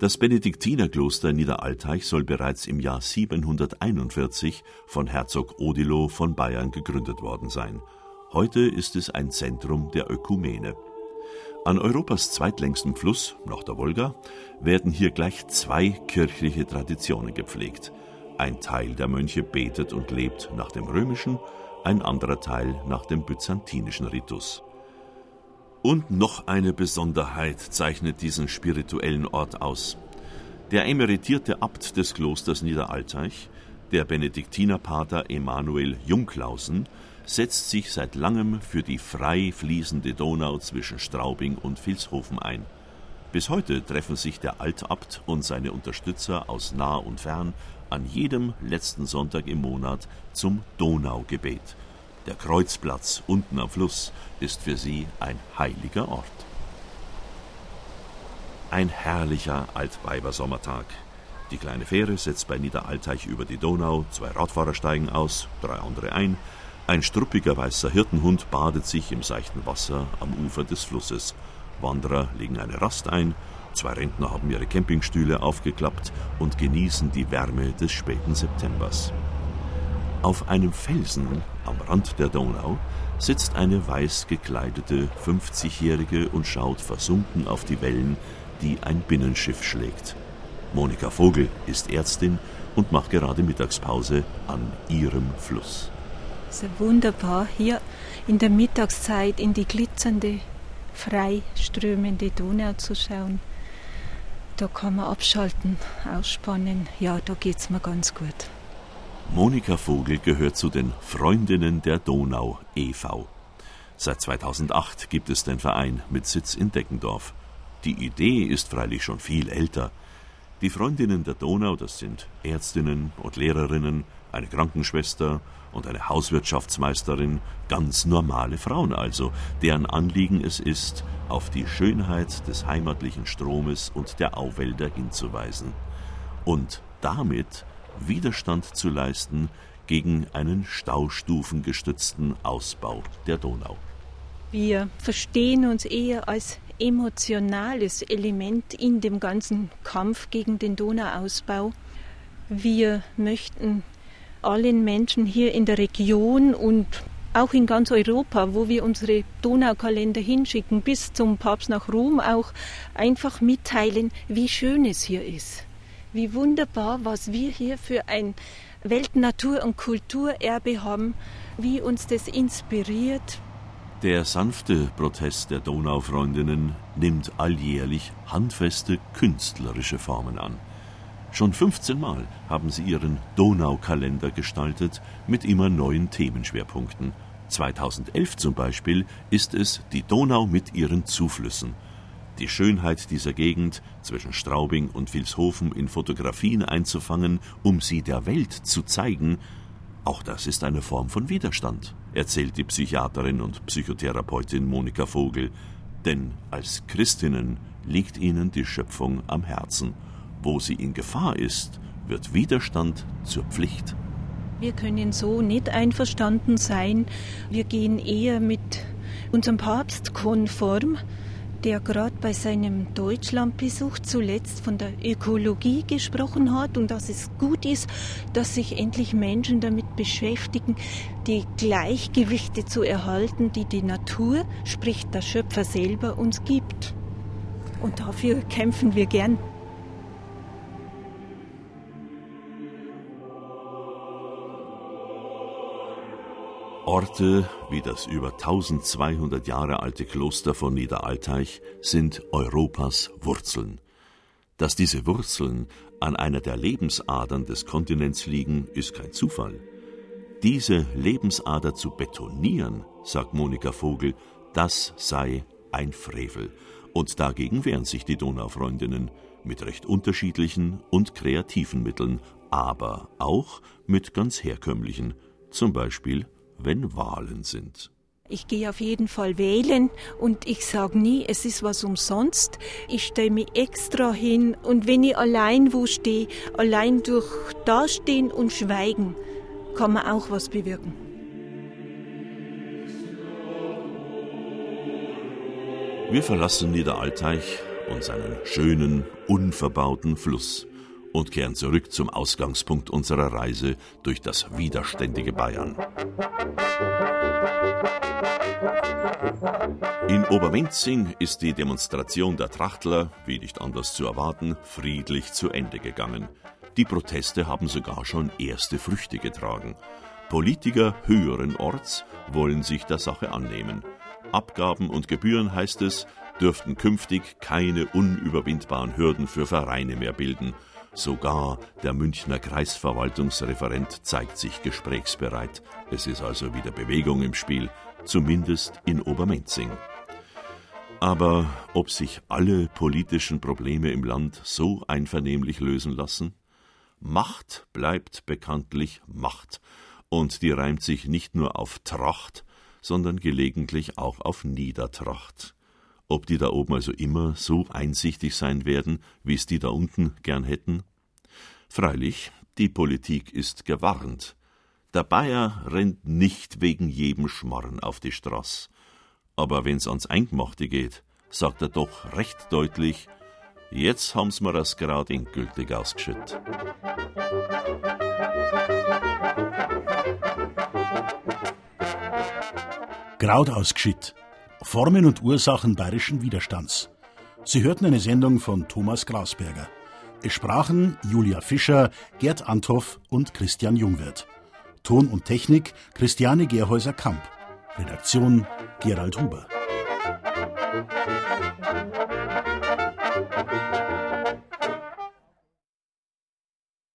[SPEAKER 10] Das Benediktinerkloster Niederalteich soll bereits im Jahr 741 von Herzog Odilo von Bayern gegründet worden sein. Heute ist es ein Zentrum der Ökumene. An Europas zweitlängstem Fluss, nach der Wolga, werden hier gleich zwei kirchliche Traditionen gepflegt. Ein Teil der Mönche betet und lebt nach dem römischen, ein anderer Teil nach dem byzantinischen Ritus. Und noch eine Besonderheit zeichnet diesen spirituellen Ort aus. Der emeritierte Abt des Klosters Niederalteich, der Benediktinerpater Emanuel Junklausen, setzt sich seit langem für die frei fließende Donau zwischen Straubing und Vilshofen ein. Bis heute treffen sich der Altabt und seine Unterstützer aus nah und fern an jedem letzten Sonntag im Monat zum Donaugebet – der Kreuzplatz unten am Fluss ist für sie ein heiliger Ort. Ein herrlicher Altweibersommertag. Die kleine Fähre setzt bei Niederalteich über die Donau, zwei Radfahrer steigen aus, drei andere ein, ein struppiger weißer Hirtenhund badet sich im seichten Wasser am Ufer des Flusses. Wanderer legen eine Rast ein, zwei Rentner haben ihre Campingstühle aufgeklappt und genießen die Wärme des späten Septembers. Auf einem Felsen am Rand der Donau sitzt eine weiß gekleidete 50-Jährige und schaut versunken auf die Wellen, die ein Binnenschiff schlägt. Monika Vogel ist Ärztin und macht gerade Mittagspause an ihrem Fluss.
[SPEAKER 6] Es ist wunderbar, hier in der Mittagszeit in die glitzernde, frei strömende Donau zu schauen. Da kann man abschalten, ausspannen. Ja, da geht es mir ganz gut.
[SPEAKER 10] Monika Vogel gehört zu den Freundinnen der Donau e.V. Seit 2008 gibt es den Verein mit Sitz in Deckendorf. Die Idee ist freilich schon viel älter. Die Freundinnen der Donau, das sind Ärztinnen und Lehrerinnen, eine Krankenschwester und eine Hauswirtschaftsmeisterin, ganz normale Frauen also, deren Anliegen es ist, auf die Schönheit des heimatlichen Stromes und der Auwälder hinzuweisen. Und damit Widerstand zu leisten gegen einen staustufengestützten Ausbau der Donau.
[SPEAKER 6] Wir verstehen uns eher als emotionales Element in dem ganzen Kampf gegen den Donauausbau. Wir möchten allen Menschen hier in der Region und auch in ganz Europa, wo wir unsere Donaukalender hinschicken, bis zum Papst nach Rom auch einfach mitteilen, wie schön es hier ist wie wunderbar, was wir hier für ein Weltnatur- und Kulturerbe haben, wie uns das inspiriert.
[SPEAKER 10] Der sanfte Protest der Donaufreundinnen nimmt alljährlich handfeste künstlerische Formen an. Schon 15 Mal haben sie ihren Donaukalender gestaltet mit immer neuen Themenschwerpunkten. 2011 zum Beispiel ist es die Donau mit ihren Zuflüssen. Die Schönheit dieser Gegend zwischen Straubing und Vilshofen in Fotografien einzufangen, um sie der Welt zu zeigen, auch das ist eine Form von Widerstand, erzählt die Psychiaterin und Psychotherapeutin Monika Vogel. Denn als Christinnen liegt ihnen die Schöpfung am Herzen. Wo sie in Gefahr ist, wird Widerstand zur Pflicht.
[SPEAKER 6] Wir können so nicht einverstanden sein. Wir gehen eher mit unserem Papst konform der gerade bei seinem Deutschlandbesuch zuletzt von der Ökologie gesprochen hat und dass es gut ist, dass sich endlich Menschen damit beschäftigen, die Gleichgewichte zu erhalten, die die Natur, sprich der Schöpfer selber, uns gibt. Und dafür kämpfen wir gern.
[SPEAKER 10] Orte wie das über 1200 Jahre alte Kloster von Niederalteich sind Europas Wurzeln. Dass diese Wurzeln an einer der Lebensadern des Kontinents liegen, ist kein Zufall. Diese Lebensader zu betonieren, sagt Monika Vogel, das sei ein Frevel. Und dagegen wehren sich die Donaufreundinnen mit recht unterschiedlichen und kreativen Mitteln, aber auch mit ganz herkömmlichen, zum Beispiel wenn Wahlen sind.
[SPEAKER 6] Ich gehe auf jeden Fall wählen und ich sage nie, es ist was umsonst. Ich stelle mich extra hin und wenn ich allein wo stehe, allein durch Dastehen und Schweigen, kann man auch was bewirken.
[SPEAKER 10] Wir verlassen Niederalteich und seinen schönen, unverbauten Fluss und kehren zurück zum Ausgangspunkt unserer Reise durch das widerständige Bayern. In Obermenzing ist die Demonstration der Trachtler, wie nicht anders zu erwarten, friedlich zu Ende gegangen. Die Proteste haben sogar schon erste Früchte getragen. Politiker höheren Orts wollen sich der Sache annehmen. Abgaben und Gebühren, heißt es, dürften künftig keine unüberwindbaren Hürden für Vereine mehr bilden. Sogar der Münchner Kreisverwaltungsreferent zeigt sich gesprächsbereit. Es ist also wieder Bewegung im Spiel, zumindest in Obermenzing. Aber ob sich alle politischen Probleme im Land so einvernehmlich lösen lassen? Macht bleibt bekanntlich Macht, und die reimt sich nicht nur auf Tracht, sondern gelegentlich auch auf Niedertracht. Ob die da oben also immer so einsichtig sein werden, wie es die da unten gern hätten? Freilich, die Politik ist gewarnt. Der Bayer rennt nicht wegen jedem Schmarren auf die Straße. Aber wenn's ans Eingemachte geht, sagt er doch recht deutlich, jetzt haben's mir das grad endgültig ausgeschüttet.
[SPEAKER 8] Graut ausgeschitt. Formen und Ursachen bayerischen Widerstands. Sie hörten eine Sendung von Thomas Grasberger. Es sprachen Julia Fischer, Gerd Anthoff und Christian Jungwirth. Ton und Technik Christiane Gerhäuser-Kamp. Redaktion Gerald Huber.